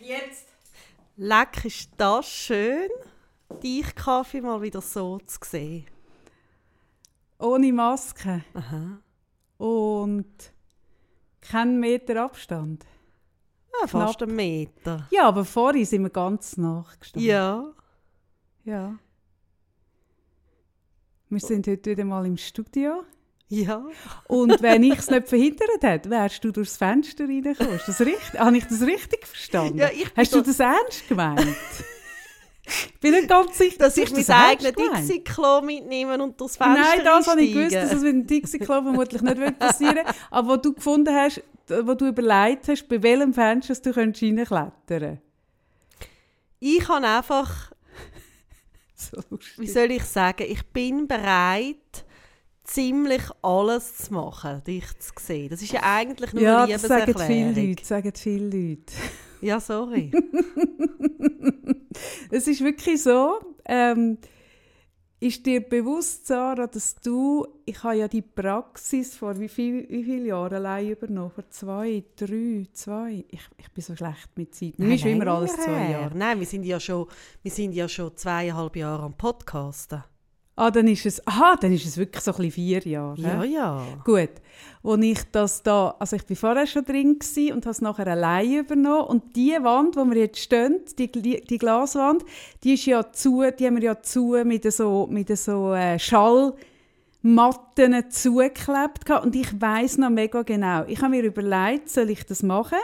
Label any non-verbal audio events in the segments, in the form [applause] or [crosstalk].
jetzt. Leck, ist das schön, dich Kaffee mal wieder so zu sehen. Ohne Maske Aha. und kein Meter Abstand. Ja, fast einen Meter. Ja, aber vorhin sind wir ganz nachgestanden. Ja. ja. Wir sind heute wieder mal im Studio. Ja. Und wenn ich es nicht verhindert hätte, wärst du durchs Fenster reingekommen. Das richtig? Habe ich das richtig verstanden? Ja, ich Hast du das ernst gemeint? ich bin nicht ganz sicher, Dass ich mein eigenes? Dixie-Klo mitnehme und durchs Fenster Nein, das habe ich gewusst, dass das mit dem Dixie-Klo vermutlich nicht passieren [laughs] Aber wo du gefunden hast, wo du überlegt hast, bei welchem Fenster du könntest reinklettern Ich habe einfach, [laughs] So wie soll ich sagen, ich bin bereit, ziemlich alles zu machen, dich zu sehen. Das ist ja eigentlich nur Ja, eine das sagen Liebeserklärung. viele Leute, sagen viele Leute. Ja, sorry. [laughs] Es ist wirklich so, ähm, ist dir bewusst, Sarah, dass du, ich habe ja die Praxis vor wie, viel, wie vielen Jahren allein übernommen? Vor zwei, drei, zwei? Ich, ich bin so schlecht mit Zeit. Mir ist immer alles zwei. Jahre. Nein, wir sind ja schon, wir sind ja schon zweieinhalb Jahre am Podcasten. Ah, dann ist es, aha, dann ist es wirklich so ein bisschen vier Jahre. Ja, ja. Gut, als ich das da, also ich bin vorher schon drin und habe es nachher allein übernommen und die Wand, wo wir jetzt stehen, die, die Glaswand, die ist ja zu, die haben wir ja zu mit so, mit so äh, Schallmatten zugeklebt gehabt. und ich weiß noch mega genau. Ich habe mir überlegt, soll ich das machen?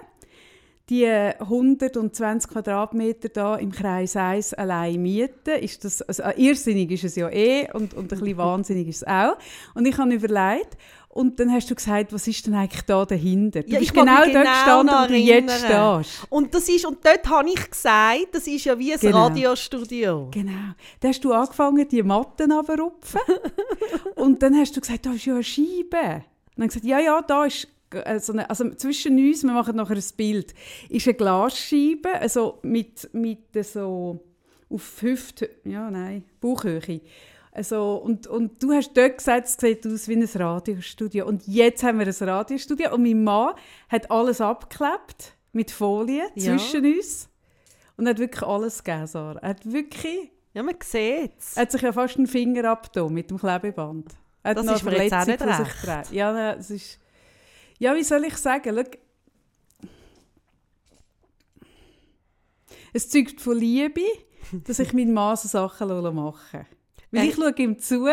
Die 120 Quadratmeter da im Kreis 1 allein mieten, ist das, also äh, irrsinnig ist es ja eh und, und ein bisschen [laughs] wahnsinnig ist es auch. Und ich habe überlegt, und dann hast du gesagt, was ist denn eigentlich da dahinter? Du Ja, bist genau mich dort genau gestanden, wo du jetzt stehst. Und, das ist, und dort habe ich gesagt, das ist ja wie ein Genau. Radiostudio. Genau. Dann hast du angefangen, die Matten runterzurupfen. [laughs] und dann hast du gesagt, da ist ja eine Scheibe. Und dann gesagt, ja, ja, da ist äh, so eine, also zwischen uns, wir machen nachher ein Bild, ist eine Glasscheibe, also mit, mit so auf Hüfte, ja, nein, Bauchhöhe. Also, und, und du hast dort gesagt, es sieht aus wie ein Radiostudio. Und jetzt haben wir ein Radiostudio und mein Mann hat alles abgeklebt mit Folie Ja. zwischen uns. Und er hat wirklich alles gegeben, Sarah. Er hat wirklich Ja, man sieht es. er hat sich ja fast einen Finger abgetan mit dem Klebeband. Er hat Das ist mir jetzt auch nicht recht. Ja, es ist... Ja, wie soll ich sagen? Schau. Es zeugt von Liebe, [laughs] dass ich meinen Mann so Sachen mache. Weil Äh. ich schaue ihm zu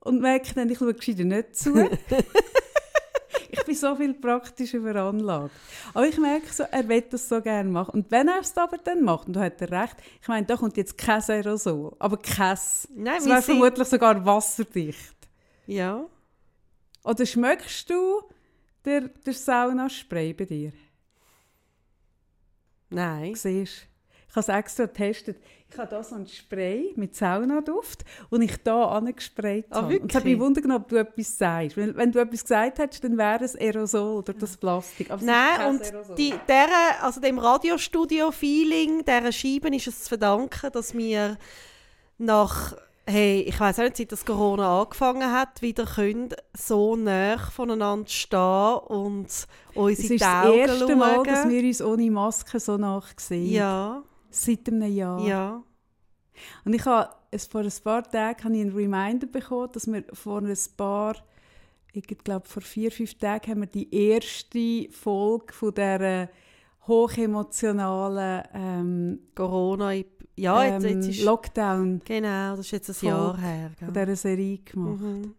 und merke dann, ich schaue gescheiter nicht zu. [laughs] ich bin so viel praktischer veranlagt. Aber ich merke so, er will das so gerne machen. Und wenn er es aber dann macht, und da hat er recht, ich meine, da kommt jetzt kein Aerosol, aber kein. Nein, Es wäre vermutlich sogar wasserdicht. Ja. Oder schmeckst du der, der Saunaspray bei dir? Nein. Siehst Ich habe es extra getestet. Ich habe hier so ein Spray mit Saunaduft und ich hier angesprayt Ah, habe. Und es hat mich wirklich? wundern, ob du etwas sagst. Weil, wenn du etwas gesagt hättest, dann wäre es Aerosol oder das Plastik. Aber Nein, und Aerosol. die, der, also dem Radiostudio-Feeling, dieser Scheiben ist es zu verdanken, dass wir nach, hey, ich weiß auch nicht, seit das Corona angefangen hat, wieder können so nah voneinander stehen und uns es in die ist das Augen erste schauen. Mal, dass wir uns ohne Maske so nachsehen. ja, Seit einem Jahr. ja. Und ich habe es vor ein paar Tagen habe ich einen Reminder bekommen, dass wir vor ein paar, ich glaube vor vier, fünf Tagen haben wir die erste Folge von dieser hochemotionalen ähm, Corona, ja, jetzt, ähm, jetzt ist, Lockdown genau, das ist jetzt ein Jahr her. von Gell? dieser Serie gemacht, Mhm.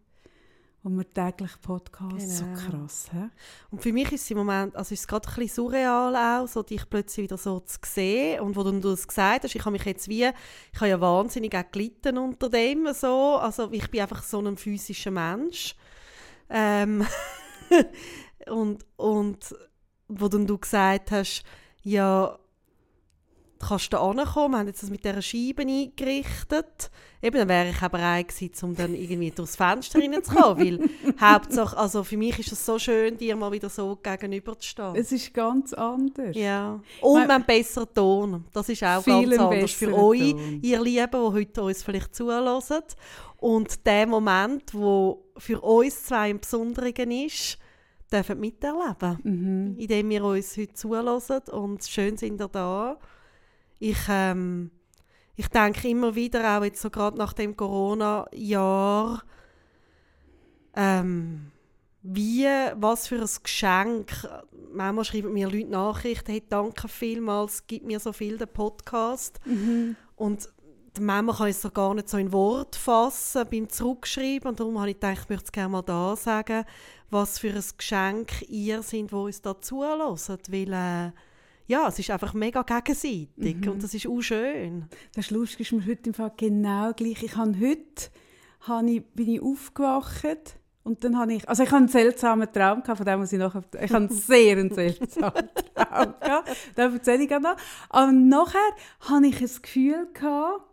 wo wir täglich Podcasts, Genau. so krass, hä? Und für mich ist es im Moment, also ist es gerade ein bisschen surreal auch, so dich plötzlich wieder so zu sehen. Und wo du es gesagt hast, ich habe mich jetzt wie, ich habe ja wahnsinnig auch gelitten unter dem so. Also ich bin einfach so ein physischer Mensch. Ähm, [laughs] und, und wo dann du gesagt hast, ja, kannst du da ankommen, wir haben jetzt das mit dieser Scheibe eingerichtet. Eben, dann wäre ich auch bereit gewesen, um dann irgendwie durchs Fenster reinzukommen, weil [laughs] Hauptsache, also für mich ist es so schön, dir mal wieder so gegenüberzustehen. Es ist ganz anders. Ja. Und Mein- besseren Ton. Das ist auch ganz anders für euch, Ton. ihr Lieben, die heute uns vielleicht zuhören. Und der Moment, wo für uns zwei im Besonderen ist, dürfen miterleben. Mhm. Indem wir uns heute zulassen und schön sind ihr da. Ich, ähm, ich denke immer wieder, auch jetzt so gerade nach dem Corona-Jahr, ähm, wie, was für ein Geschenk. Manchmal schreiben mir Leute Nachrichten, hey, danke vielmals, gib mir so viel den Podcast. Mhm. Und manchmal kann ich es so gar nicht so in Wort fassen beim Zurückschreiben. Und darum habe ich gedacht, ich möchte es gerne mal da sagen, was für ein Geschenk ihr seid, wo uns da zulässt. Weil, äh, ja, es ist einfach mega gegenseitig Mhm. und das ist auch schön. Das ist lustig, ist mir heute im Fall genau gleich. Ich habe heute habe ich, bin ich aufgewacht und dann habe ich, also ich habe einen seltsamen Traum gehabt, von dem muss ich nachher, ich habe einen [laughs] sehr einen seltsamen Traum gehabt, da erzähle ich gerade noch. Aber nachher habe ich ein Gefühl gehabt,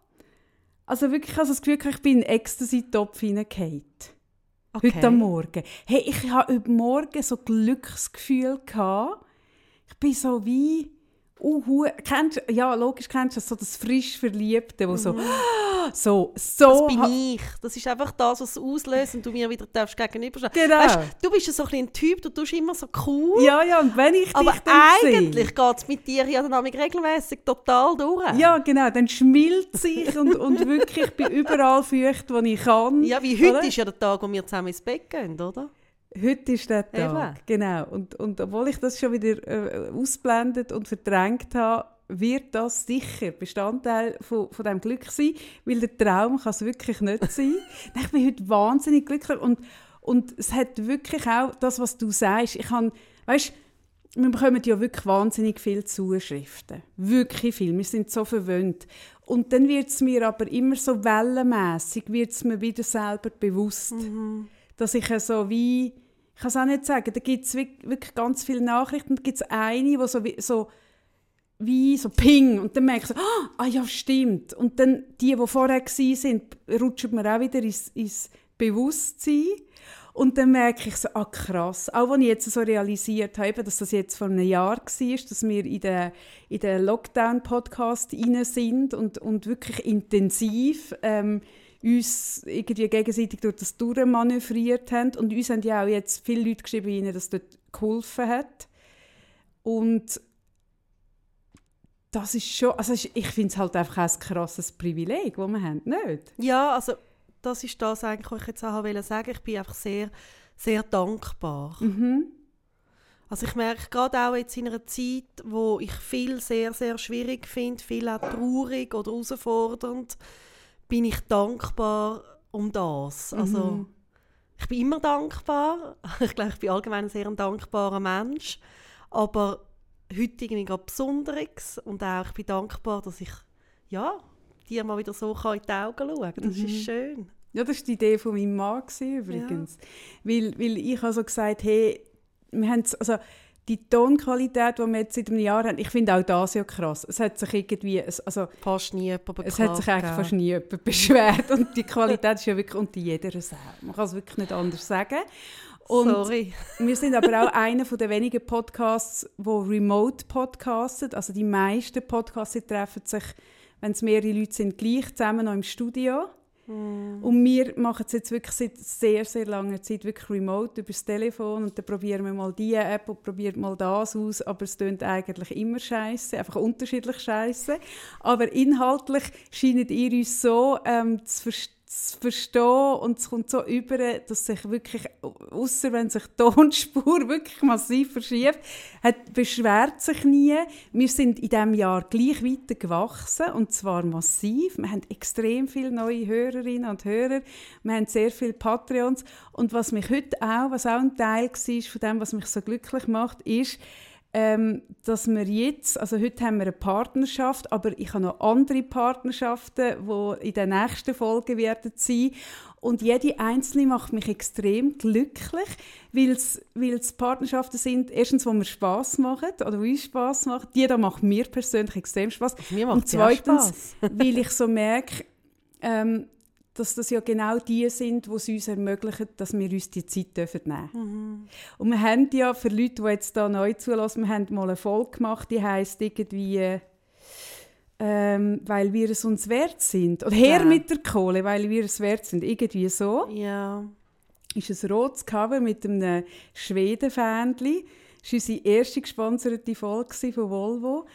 also wirklich also das Gefühl gehabt, ich bin in Ecstasy-Topf hineingefallen. Heute am Morgen. Hey, ich habe heute Morgen so Glücksgefühl gehabt. Ich bin so wie, uh, kennst, ja, logisch kennst du das, so das frisch Verliebte, wo so, [gasps] so, so. Das bin ich. Das ist einfach das, was auslöst und du mir wieder darfst gegenüberstehen. Genau. Weißt, du bist ja so ein, Typ, du tust immer so cool. Ja, ja, und wenn ich aber dich dann eigentlich geht es mit dir ja dann regelmäßig total durch. ja, genau, dann schmilzt ich und, und wirklich, ich bin überall feucht, wo ich kann. Ja, wie heute oder? ist ja der Tag, wo wir zusammen ins Bett gehen, oder? Heute ist der Tag, Eben. genau. Und, und obwohl ich das schon wieder äh, ausblendet und verdrängt habe, wird das sicher Bestandteil von, von dem Glück sein, weil der Traum kann es wirklich nicht [laughs] sein. Ich bin heute wahnsinnig glücklich und, und es hat wirklich auch das, was du sagst. Ich kann, weißt, wir bekommen ja wirklich wahnsinnig viele Zuschriften. Wirklich viel. Wir sind so verwöhnt. Und dann wird es mir aber immer so wellenmässig, wird es mir wieder selber bewusst, dass ich so wie, ich kann es auch nicht sagen, da gibt es wirklich ganz viele Nachrichten, da gibt es eine, die so, so wie so Ping und dann merke ich ah, ah ja, stimmt. Und dann die, die vorher waren, sind, rutschen mir auch wieder ins, ins Bewusstsein. Und dann merke ich so, ah krass, auch wenn ich jetzt so realisiert habe, dass das jetzt vor einem Jahr war, dass wir in den, in den Lockdown-Podcast rein sind und, und wirklich intensiv ähm, uns irgendwie gegenseitig durch das durchmanövriert haben. Und uns haben ja auch jetzt viele Leute geschrieben, ihnen das dort geholfen hat. Und das ist schon, also ich finde es halt einfach ein krasses Privileg, das wir haben, nicht? Ja, also das ist das eigentlich, was ich jetzt auch wollte sagen. Ich bin einfach sehr, sehr dankbar. Mhm. Also ich merke gerade auch jetzt in einer Zeit, wo ich viel sehr, sehr schwierig finde, viel auch traurig oder herausfordernd, bin ich dankbar um das. Also Mhm. ich bin immer dankbar. [laughs] Ich glaube, ich bin allgemein ein sehr ein dankbarer Mensch. Aber heute irgendwie gerade Besonderes und auch ich bin dankbar, dass ich ja, dir mal wieder so in die Augen schauen kann. Das Mhm. ist schön. Ja, das war die Idee von meinem Mann gewesen, übrigens. Weil, weil ich also gesagt hey, wir haben also die Tonqualität, die wir jetzt seit einem Jahr haben, ich finde auch das ja krass. Es hat sich irgendwie, also Fast nie jemand beklagt. es hat sich eigentlich fast nie jemand [laughs] beschwert und die Qualität ist ja wirklich unter jeder Sau. Man kann es wirklich nicht anders sagen. Und Sorry. Wir sind aber auch einer von den wenigen Podcasts, wo remote podcasten. Also die meisten Podcasts treffen sich, wenn es mehrere Leute sind, gleich zusammen noch im Studio. Und wir machen es jetzt wirklich seit sehr, sehr langer Zeit wirklich remote über das Telefon und dann probieren wir mal diese App und probieren mal das aus, aber es tönt eigentlich immer scheiße, einfach unterschiedlich scheiße. Aber inhaltlich scheint ihr uns so ähm, zu, ver zu verstehen und es kommt so über, dass sich wirklich, außer wenn sich die Tonspur [laughs] wirklich massiv verschiebt, hat, beschwert sich nie. Wir sind in diesem Jahr gleich weiter gewachsen und zwar massiv. Wir haben extrem viele neue Hörerinnen und Hörer. Wir haben sehr viele Patreons und was mich heute auch, was auch ein Teil war von dem, was mich so glücklich macht, ist, ähm, dass wir jetzt, also heute haben wir eine Partnerschaft, aber ich habe noch andere Partnerschaften, die in den nächsten Folgen werden sein. Und jede einzelne macht mich extrem glücklich, weil es Partnerschaften sind, erstens, wo mir Spass machen oder die uns Spass machen. Die da macht mir persönlich extrem Spass. Mir macht Und zweitens, Spass. weil ich so merke, ähm, dass das ja genau die sind, die es uns ermöglichen, dass wir uns die Zeit dürfen nehmen dürfen. Und wir haben ja, für Leute, die jetzt da neu zulassen, wir haben mal eine Folge gemacht, die heisst irgendwie ähm, «Weil wir es uns wert sind». Oder «Her Ja. mit der Kohle, weil wir es wert sind». Irgendwie so. Ja. ist ein rotes Cover mit einem Schweden-Fähnchen. Das war unsere erste gesponserte Folge von Volvo.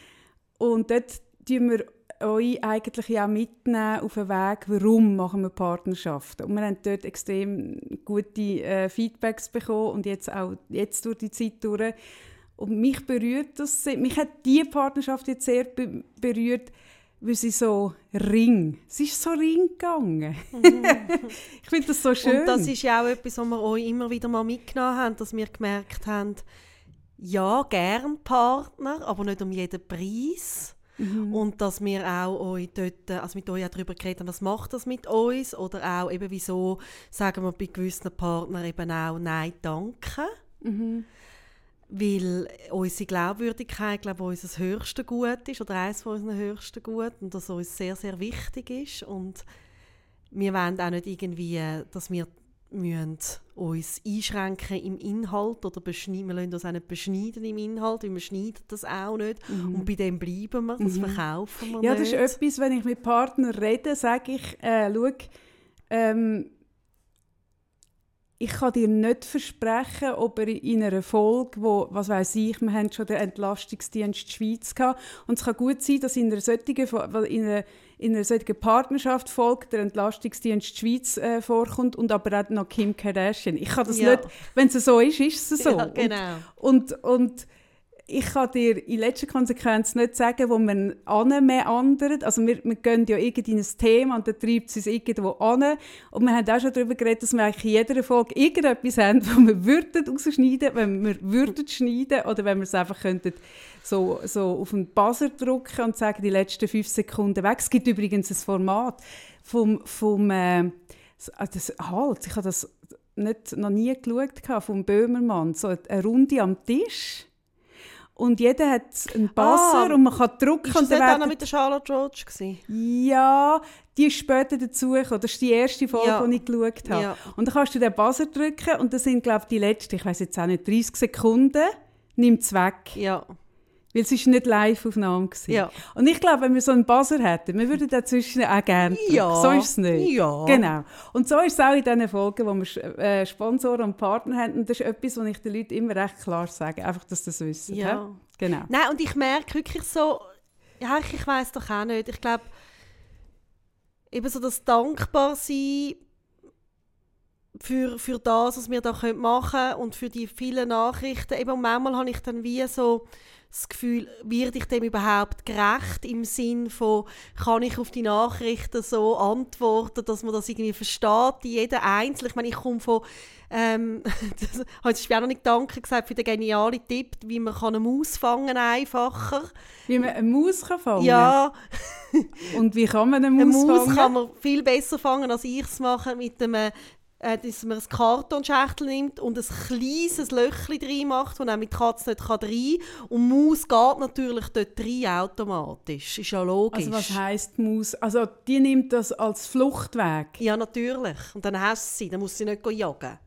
Und dort tun wir euch eigentlich auch mitnehmen auf den Weg, warum machen wir Partnerschaften. Und wir haben dort extrem gute äh, Feedbacks bekommen und jetzt auch jetzt durch die Zeit durch. Und mich berührt das, mich hat diese Partnerschaft jetzt sehr be berührt, weil sie so ring, es ist so ring gegangen. Mhm. [laughs] ich finde das so schön. Und das ist ja auch etwas, was wir euch immer wieder mal mitgenommen haben, dass wir gemerkt haben, ja, gern Partner, aber nicht um jeden Preis. Mhm. Und dass wir auch euch dort, also mit euch auch darüber geredet haben, was macht das mit uns? Oder auch eben, wieso sagen wir bei gewissen Partnern eben auch Nein, danke. Mhm. Weil unsere Glaubwürdigkeit, glaube ich, unser höchstes Gut ist, oder eines von unseren höchsten Gut, und das uns sehr, sehr wichtig ist. Und wir wollen auch nicht irgendwie, dass wir müssen uns einschränken im Inhalt oder beschneiden. Wir lassen uns auch nicht beschneiden im Inhalt, weil wir schneiden das auch nicht. Mhm. Und bei dem bleiben wir, das mhm. verkaufen wir Ja, nicht. das ist etwas, wenn ich mit Partnern rede, sage ich, äh, schau, ähm, ich kann dir nicht versprechen, ob er in einer Folge, wo, was weiß ich, wir haben schon den Entlastungsdienst Schweiz gehabt, und es kann gut sein, dass in einer solchen, in einer, in einer solchen Partnerschaft folgt der Entlastungsdienst Schweiz äh, vorkommt und aber auch noch Kim Kardashian. Ich kann das ja. nicht, wenn es so ist, ist es so. Ja, genau. Und, und, und ich kann dir in letzter Konsequenz nicht sagen, wo man anmeandert. Also wir, wir gehen ja irgendwie in ein Thema und dann treibt es uns irgendwo an. Und wir haben auch schon darüber geredet, dass wir eigentlich in jeder Folge irgendetwas haben, wo wir würden rausschneiden, wenn wir würden schneiden oder wenn wir es einfach könnten so, so auf den Buzzer drücken und sagen, die letzten fünf Sekunden weg. Es gibt übrigens ein Format vom, vom äh, das, halt, ich habe das nicht, noch nie geschaut, vom Böhmermann, so eine Runde am Tisch und jeder hat einen Buzzer ah, und man kann drücken. Ist das und dann auch noch mit der Charlotte Roach? Gewesen? Ja, die ist später dazugekommen. Das ist die erste Folge, ja. die ich geschaut habe. Ja. Und dann kannst du den Buzzer drücken und das sind, glaube ich, die letzten, ich weiß jetzt auch nicht, 30 Sekunden, nimmt es weg. Ja. Weil es war nicht Live-Aufnahme. Ja. Und ich glaube, wenn wir so einen Buzzer hätten, wir würden dazwischen auch gerne ja. So ist es nicht. Ja. Genau. Und so ist es auch in diesen Folgen, wo wir äh, Sponsoren und Partner haben. Und das ist etwas, was ich den Leuten immer recht klar sage. Einfach, dass sie das wissen. Ja. Genau. Nein, und ich merke wirklich so, ja, ich, ich weiß doch auch nicht. Ich glaube, eben so das Dankbarsein für, für das, was wir da machen können und für die vielen Nachrichten. Eben, manchmal habe ich dann wie so das Gefühl, werde ich dem überhaupt gerecht im Sinn von, kann ich auf die Nachrichten so antworten, dass man das irgendwie versteht, jeder Einzelne. Ich meine, ich komme von, ähm, [laughs] das habe ich auch noch nicht Danke gesagt für den genialen Tipp, wie man kann eine Maus fangen einfacher. Wie man eine Maus kann fangen? Ja. Und wie kann man eine Maus, fangen? Eine Maus kann man viel besser fangen, als ich es mache, mit einem äh, dass man ein Kartonschachtel nimmt und ein kleines Löchchen drin macht, das auch mit Katze nicht rein kann. Und Maus geht natürlich dort rein automatisch. Ist ja logisch. Also was heisst Maus? Also die nimmt das als Fluchtweg? Ja, natürlich. Und dann hast du sie, dann muss sie nicht jagen.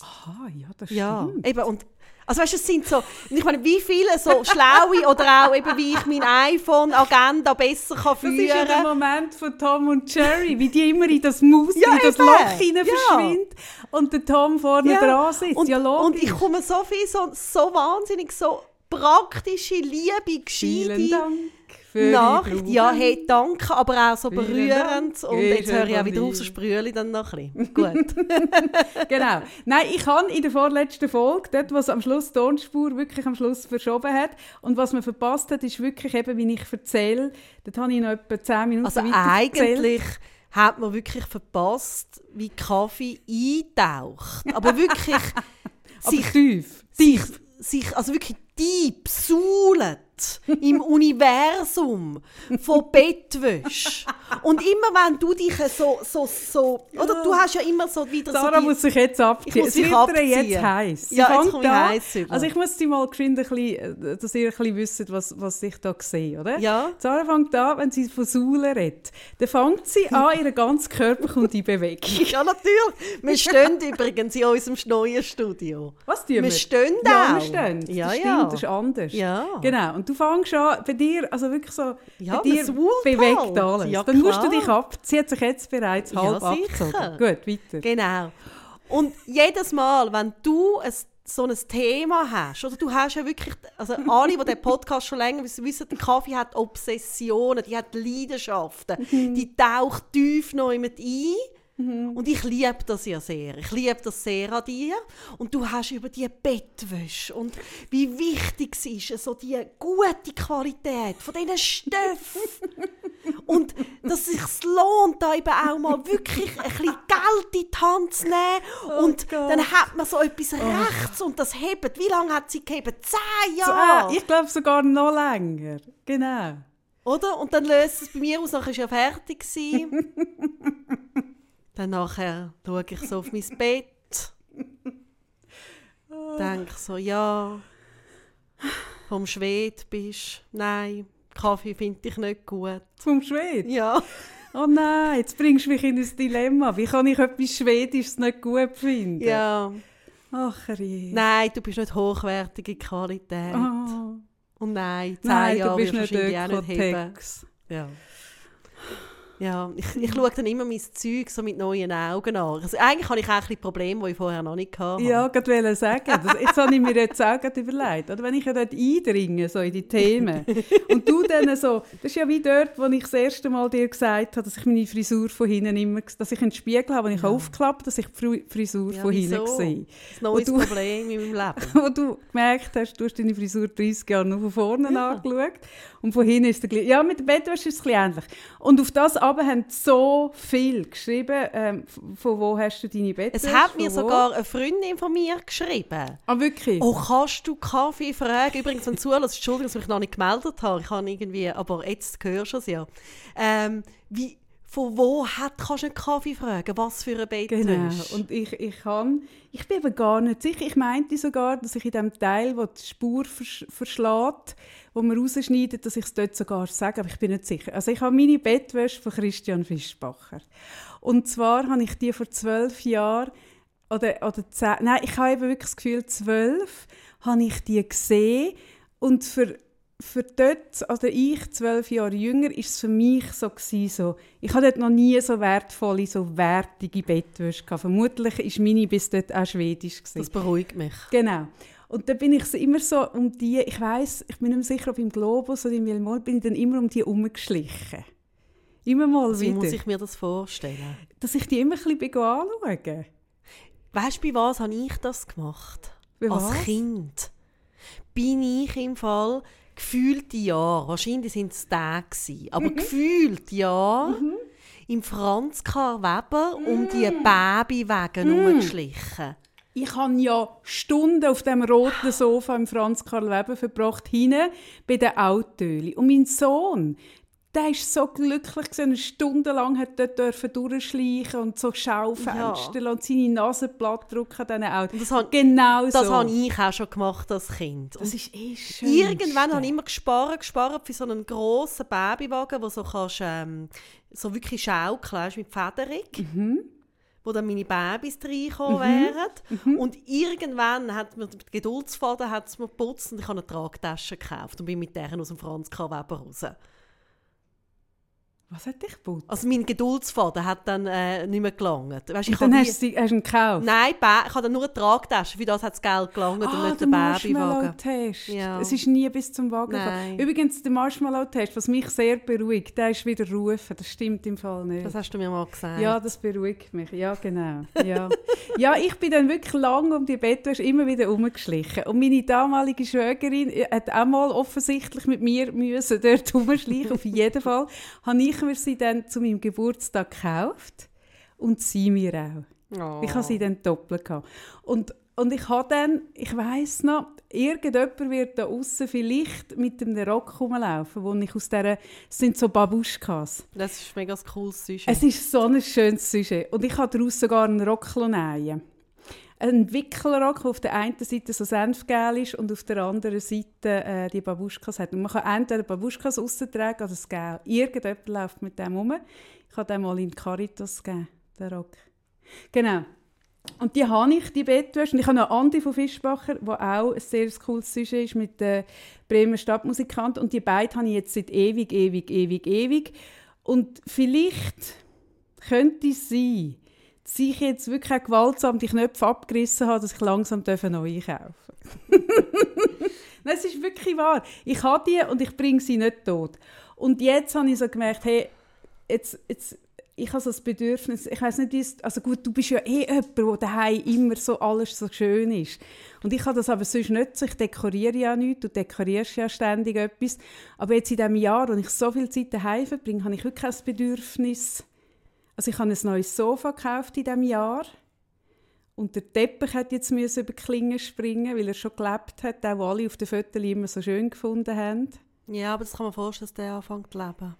Aha, ja, das ja, stimmt. Eben, und also weißt, es sind so, ich meine, wie viele so schlaue oder auch eben wie ich mein iPhone-Agenda besser kann führen kann. Das ist ja der Moment von Tom und Jerry, wie die immer in das Maus, ja, in das eben. Loch hinein ja. verschwindet und der Tom vorne ja. dran sitzt. Und, ja, und ich komme so viel, so, so wahnsinnig, so praktische Liebe, gescheite... Dank für Nachricht. Ja, hey, danke, aber auch so berührend. Und jetzt höre ich auch wieder auf, so sprühle dann noch ein bisschen. [laughs] Gut. [laughs] genau. Nein, ich habe in der vorletzten Folge, dort, was am Schluss die Tonspur wirklich am Schluss verschoben hat und was man verpasst hat, ist wirklich eben, wie ich erzähle, dort habe ich noch etwa 10 Minuten Also eigentlich hat man wirklich verpasst, wie Kaffee eintaucht. Aber wirklich... [laughs] Aber sich, tief. Sich, sich, also wirklich tief, suhlet im Universum von [laughs] Bettwäsche. Und immer wenn du dich so, so, so, oder du hast ja immer so wieder Sarah so die, muss sich jetzt abziehen. Ich muss es wird jetzt heiß. Ja, jetzt komme ich heiß Also ich muss sie mal geschwind ein bisschen, äh, dass ihr ein bisschen wisst, was, was ich da sehe, oder? Ja. Sarah fängt an, wenn sie von Saulen redet, dann fängt sie an, ihr ganzer Körper kommt in Bewegung. [laughs] ja, natürlich. Wir stehen übrigens in unserem neuen Studio. Was tun wir? Wir stehen da. Ja, wir stehen. Das ja, stimmt, ja. das ist anders. Ja. Genau. Und du fängst an, bei dir, also wirklich so, ja, bei dir bewegt alles. Ja, Dann musst du dich ab. Sie hat sich jetzt bereits halb Ja, sicher. abgezogen. Gut, weiter. Genau. Und jedes Mal, wenn du ein, so ein Thema hast, oder du hast ja wirklich, also [laughs] alle, die den Podcast schon länger wissen, wissen, der Kaffee hat Obsessionen, die hat Leidenschaften, die taucht tief neu mit ein. Und ich liebe das ja sehr. Ich liebe das sehr an dir. Und du hast über die Bettwäsche und wie wichtig es ist, so die gute Qualität von diesen Stoffen. [laughs] und dass es sich lohnt, da eben auch mal wirklich ein bisschen Geld in die Hand zu nehmen. und Gott. dann hat man so etwas rechts und das hebt. Wie lange hat sie gehebt? Zehn So, Jahre! äh, ich glaube sogar noch länger. Genau. Oder? Und dann löst es bei mir aus, nachher war ja fertig. [laughs] dann nachher schaue ich so auf mein Bett. Denke so, ja, vom Schwed bist Nein, Kaffee finde ich nicht gut. Vom Schweden. Ja. Oh nein, jetzt bringst du mich in ein Dilemma. Wie kann ich etwas Schwedisches nicht gut finden? ja. Ach, je. Nein, du bist nicht hochwertige Qualität. Oh. Und nein, zehn Nein, du Jahre bist du nicht wahrscheinlich auch nicht heben. Ja. Ja, ich, ich schaue dann immer mein Zeug so mit neuen Augen an. Also eigentlich habe ich auch ein bisschen Probleme, die ich vorher noch nicht hatte. Ja, gerade wollte sagen. Das, jetzt habe ich mir jetzt auch gerade überlegt. Oder wenn ich ja dort eindringe, so in die Themen, und du dann so, das ist ja wie dort, wo ich das erste Mal dir gesagt habe, dass ich meine Frisur von hinten immer, dass ich einen Spiegel habe, den ich ja. aufklappe, dass ich die Frisur Ja, von hinten sehe. Das neues du- Problem in meinem [laughs] Leben. Wo du gemerkt hast, du hast deine Frisur 30 Jahre nur von vorne Ja. angeschaut und von hinten ist es gleich. Ja, mit der Bettwäsche ist es ein bisschen ähnlich. Und auf das aber haben so viel geschrieben, ähm, von wo hast du deine Bettwäsche? Es hat mir sogar eine Freundin von mir geschrieben. Ah, wirklich? Oh, kannst du Kaffee fragen? Übrigens, wenn du zuhörst, Entschuldigung, dass ich mich noch nicht gemeldet habe. Ich habe irgendwie, aber jetzt hörst du es ja. Ähm, wie, von wo hat, kannst du einen Kaffee fragen? Was für eine Bettwäsche? Genau. Und ich, ich kann, ich bin eben gar nicht sicher. Ich meinte sogar, dass ich in dem Teil, wo die Spur versch verschlägt, wo man rausschneidet, dass ich es dort sogar sage, aber ich bin nicht sicher. Also ich habe meine Bettwäsche von Christian Fischbacher. Und zwar habe ich die vor zwölf Jahren oder, oder zehn, nein, ich habe eben wirklich das Gefühl, zwölf habe ich die gesehen und für für dort, also ich, zwölf Jahre jünger, ist es für mich so gewesen, so, ich hatte dort noch nie so wertvolle, so wertige Bettwäsche gehabt. Vermutlich ist meine bis dort auch schwedisch gewesen. Das beruhigt mich. Genau. Und dann bin ich so immer so um die, ich weiß, ich bin nicht sicher, ob im Globus oder im Vilmol, bin ich dann immer um die herumgeschlichen. Immer mal wie wieder. muss ich mir das vorstellen? Dass ich die immer ein bisschen bin anschauen. Weißt du, bei was habe ich das gemacht? Bei Als was? Kind bin ich im Fall gefühlte Jahr, wahrscheinlich sind es Tage, aber Mhm. gefühlt Jahr, im Franz Karl Weber um die Mhm. Babywegen herumgeschlichen. Ich habe ja Stunden auf dem roten Sofa im Franz Karl Weber verbracht, hinten bei den Autöli. Und mein Sohn, der ist so glücklich gewesen, stundenlang hat dort dürfen durchschleichen und so Schaufenster Ja. und seine Nase platt drücken diesen Autos. Das han- genau Das so. habe ich auch schon gemacht als Kind. Das Und ist eh schön. irgendwann habe ich immer gespart, gespart für so einen grossen Babywagen, wo so kannst, ähm, so wirklich schaukeln weisst, mit Federung. Mhm. Wo dann meine Babys reingekommen wären. Und irgendwann hat mir mit Geduldsfaden hat's mir geputzt und ich habe eine Tragtasche gekauft und bin mit deren aus dem Franz K. Weber raus. Was hat dich geputzt? Also mein Geduldsfaden hat dann äh, nicht mehr gelangt. Weißt, ich Und dann habe hast du, hast du ihn gekauft? Nein, ba ich habe dann nur eine Tragtasche, für das hat das Geld gelangt und Ah, nicht der Babywagen. Ja. Es ist nie bis zum Wagen gekommen. Übrigens, der Marshmallow-Test, was mich sehr beruhigt, der ist wieder rufen. Das stimmt im Fall nicht. Das hast du mir mal gesagt. Ja, das beruhigt mich. Ja, genau. Ja, [laughs] ja ich bin dann wirklich lange um die Bettwäsche immer wieder herumgeschlichen. Und meine damalige Schwägerin hat auch mal offensichtlich mit mir müssen dort [laughs] herumschleichen. Auf jeden Fall habe ich mir sie dann zu meinem Geburtstag gekauft. Und sie mir auch. Oh. Ich habe sie dann doppelt gehabt. Und, und ich habe dann, ich weiss noch, irgendjemand wird da außen vielleicht mit einem Rock rumlaufen, wo ich aus dieser, es sind so Babuschkas. Das ist ein mega cooles Sujet. Es ist so ein schönes Sujet. Und ich habe daraus sogar einen Rock nähen. Ein Wickelrock, der auf der einen Seite so senfgel ist und auf der anderen Seite äh, die Babuschkas hat. Und man kann entweder Babuschkas austragen oder das Gel. Irgendjemand läuft mit dem rum. Ich habe den mal in Caritas gegeben, den Rock. Genau. Und die habe ich, die Bettwäsche. Und ich habe noch Andi von Fischbacher, der auch ein sehr cooles Sujet ist mit den Bremer Stadtmusikanten. Und die beiden habe ich jetzt seit ewig, ewig, ewig, ewig. Und vielleicht könnte es sein, ich jetzt wirklich auch gewaltsam die Knöpfe abgerissen habe, dass ich langsam neu einkaufen [laughs] es ist wirklich wahr. Ich habe die und ich bringe sie nicht tot. Und jetzt habe ich so gemerkt, hey, jetzt, jetzt ich habe so das Bedürfnis, ich weiß nicht, also gut, du bist ja eh jemand, der daheim immer so alles so schön ist. Und ich habe das aber sonst nicht so, ich dekoriere ja nichts, du dekorierst ja ständig etwas. Aber jetzt in diesem Jahr, wo ich so viel Zeit daheim verbringe, habe ich wirklich das Bedürfnis, also ich habe ein neues Sofa gekauft in diesem Jahr und der Teppich hat jetzt müssen über die Klinge springen, weil er schon gelebt hat, auch alle auf den Fotos immer so schön gefunden haben. Ja, aber das kann man vorstellen, dass der anfängt zu leben.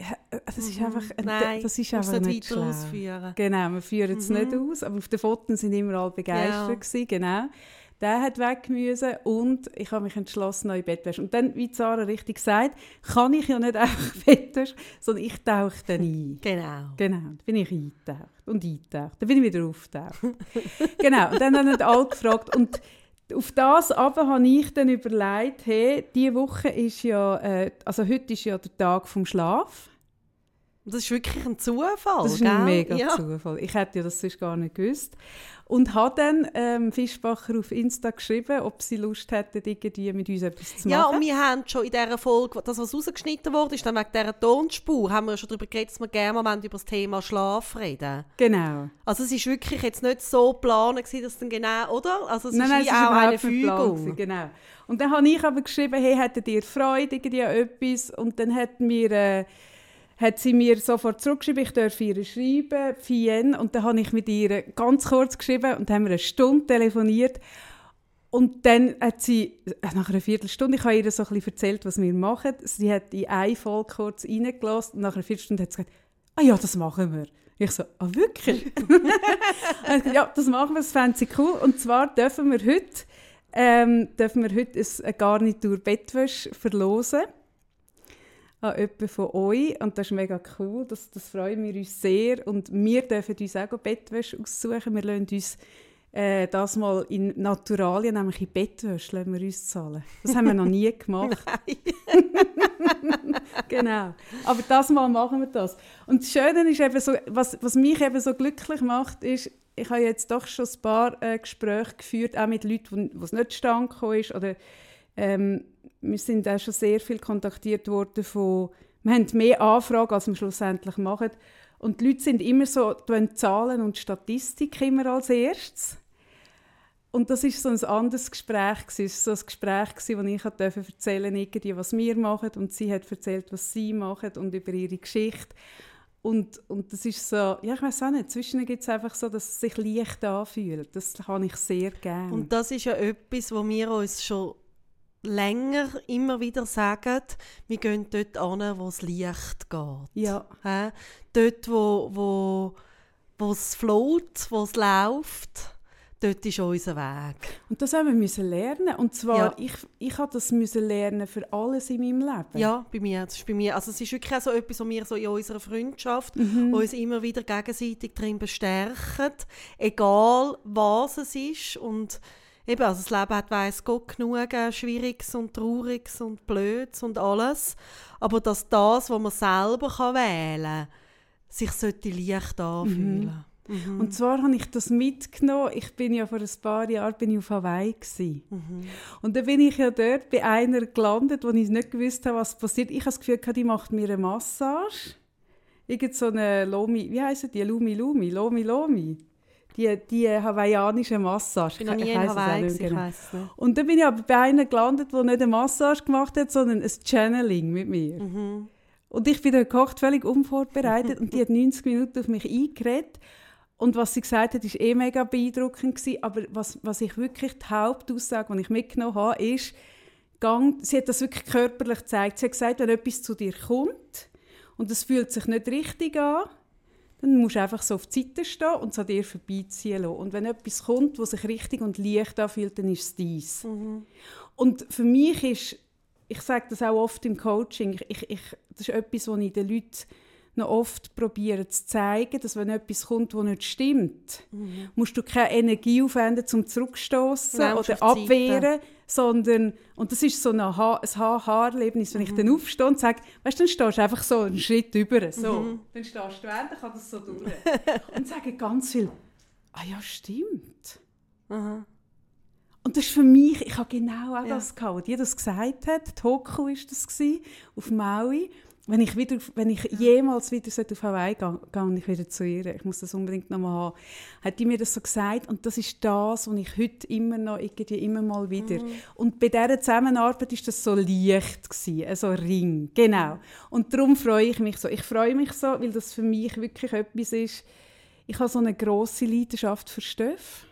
Ja, äh, das ist mhm. einfach, Nein, das ist einfach nicht schlau. ausführen. Genau, wir führen es mhm. nicht aus, aber auf den Fotos sind immer alle begeistert ja. gewesen, genau. Der hat weg müssen und ich habe mich entschlossen, neue Bettwäsche. Und dann, wie Sarah richtig sagt, kann ich ja nicht [laughs] einfach Bettwäsche, sondern ich tauche dann ein. Genau. Genau, dann bin ich eingetaucht und eingetaucht. Dann bin ich wieder aufgetaucht. [laughs] genau, und dann haben alle gefragt und auf das aber habe ich dann überlegt, hey, diese Woche ist ja, äh, also heute ist ja der Tag vom Schlaf. Das ist wirklich ein Zufall, Das ist ein mega ja. Zufall. Ich hätte ja das sonst gar nicht gewusst. Und habe dann ähm, Fischbacher auf Insta geschrieben, ob sie Lust hätten, irgendwie mit uns etwas zu machen. Ja, und wir haben schon in dieser Folge, das was rausgeschnitten wurde, ist dann wegen dieser Tonspur, haben wir schon darüber geredet, dass wir gerne mal über das Thema Schlaf reden. Genau. Also es ist wirklich jetzt nicht so geplant, dass dann genau, oder? Also es nein, ist nein, wie es auch eine Fügung. genau. Und dann habe ich aber geschrieben, hey, hättet ihr Freude an etwas? Und dann hat mir... Äh, hat sie mir sofort zurückgeschrieben, ich darf ihr schreiben, Fien. Und dann habe ich mit ihr ganz kurz geschrieben und haben wir eine Stunde telefoniert. Und dann hat sie, äh, nach einer Viertelstunde, ich habe ihr so ein bisschen erzählt, was wir machen. Sie hat in eine Folge kurz reingelassen und nach einer Viertelstunde hat sie gesagt, ah ja, das machen wir. Ich so, ah wirklich? [laughs] ja, das machen wir, das fände sie cool. Und zwar dürfen wir heute, ähm, dürfen wir heute eine Garnitur Bettwäsche verlosen an jemanden von euch. Und das ist mega cool. Das, das freuen wir uns sehr. Und wir dürfen uns auch Bettwäsche aussuchen. Wir lassen uns äh, das mal in Naturalien, nämlich in Bettwäsche, lassen wir uns zahlen. Das haben wir noch nie gemacht. [laughs] [laughs] genau. Aber das Mal machen wir das. Und das Schöne ist eben so, was, was mich eben so glücklich macht, ist, ich habe jetzt doch schon ein paar äh, Gespräche geführt, auch mit Leuten, wo es nicht stand ist oder ähm, wir sind auch schon sehr viel kontaktiert worden von, wir haben mehr Anfragen, als wir schlussendlich machen. Und die Leute sind immer so, die Zahlen und Statistik immer als erstes. Und das ist so ein anderes Gespräch. Es war so ein Gespräch, wo ich erzählen durfte, was wir machen. Und sie hat erzählt, was sie machen und über ihre Geschichte. Und, und das ist so, ja, ich weiß auch nicht, zwischen gibt es einfach so, dass es sich leicht anfühlt. Das habe ich sehr gerne. Und das ist ja etwas, wo wir uns schon länger immer wieder sagen, wir gehen dort an, wo es Licht geht. Ja. He? Dort, wo, wo, wo es float, wo es läuft, dort ist unser Weg. Und das haben wir müssen lernen. Und zwar, ja. ich, ich habe das müssen lernen für alles in meinem Leben. Ja, bei mir. Das ist bei mir. Also es ist wirklich so etwas, was wir so in unserer Freundschaft mhm. uns immer wieder gegenseitig darin bestärken. Egal, was es ist. Und eben, also das Leben hat, weiss Gott, genug äh, Schwieriges und Trauriges und Blödes und alles. Aber dass das, was man selber kann wählen kann, sich sollte leicht anfühlen. Mhm. Mhm. Und zwar habe ich das mitgenommen. Ich bin ja vor ein paar Jahren bin ich auf Hawaii mhm. und dann bin ich ja dort bei einer gelandet, wo ich nicht gewusst habe, was passiert. Ich habe das Gefühl, die macht mir eine Massage. Irgend so eine Lomi, wie heißt die? Lumi Lumi, Lomi Lomi die, die hawaiianische Massage. Ich bin noch nie in Hawaii, ich genau. nicht. Und dann bin ich aber bei einer gelandet, die nicht eine Massage gemacht hat, sondern ein Channeling mit mir. Mhm. Und ich bin da gekocht, völlig unvorbereitet und die hat 90 Minuten auf mich eingeredet. Und was sie gesagt hat, war eh mega beeindruckend. Gewesen. Aber was, was ich wirklich, die Hauptaussage, die ich mitgenommen habe, ist, gang, sie hat das wirklich körperlich gezeigt. Sie hat gesagt, wenn etwas zu dir kommt und es fühlt sich nicht richtig an, dann musst du einfach so auf die Seite stehen und an dir vorbeiziehen lassen. Und wenn etwas kommt, was sich richtig und leicht anfühlt, dann ist es dies. Mhm. Und für mich ist, ich sage das auch oft im Coaching, ich, ich, das ist etwas, was ich den Leuten noch oft probieren zu zeigen, dass wenn etwas kommt, das nicht stimmt, mhm. musst du keine Energie aufwenden, um zurückstoßen oder abwehren, sondern, und das ist so ein Ha-Ha-Erlebnis, wenn mhm. ich dann aufstehe und sage, weißt du, dann stehst du einfach so einen Schritt über, so, mhm. dann stehst du dann kann das so durch. [laughs] und sage ganz viel, ah ja, stimmt. Aha. Und das ist für mich, ich habe genau auch ja. das gehabt, die das gesagt hat, Toku war das gewesen, auf Maui. Wenn ich, wieder, wenn ich jemals wieder auf Hawaii gehe, gehe ich wieder zu ihr. Ich muss das unbedingt noch mal haben. Hat die mir das so gesagt und das ist das, was ich heute immer noch, irgendwie immer mal wieder. Mhm. Und bei dieser Zusammenarbeit ist das so leicht gewesen, so Ring, genau. Und darum freue ich mich so. Ich freue mich so, weil das für mich wirklich etwas ist. Ich habe so eine große Leidenschaft für Stoff.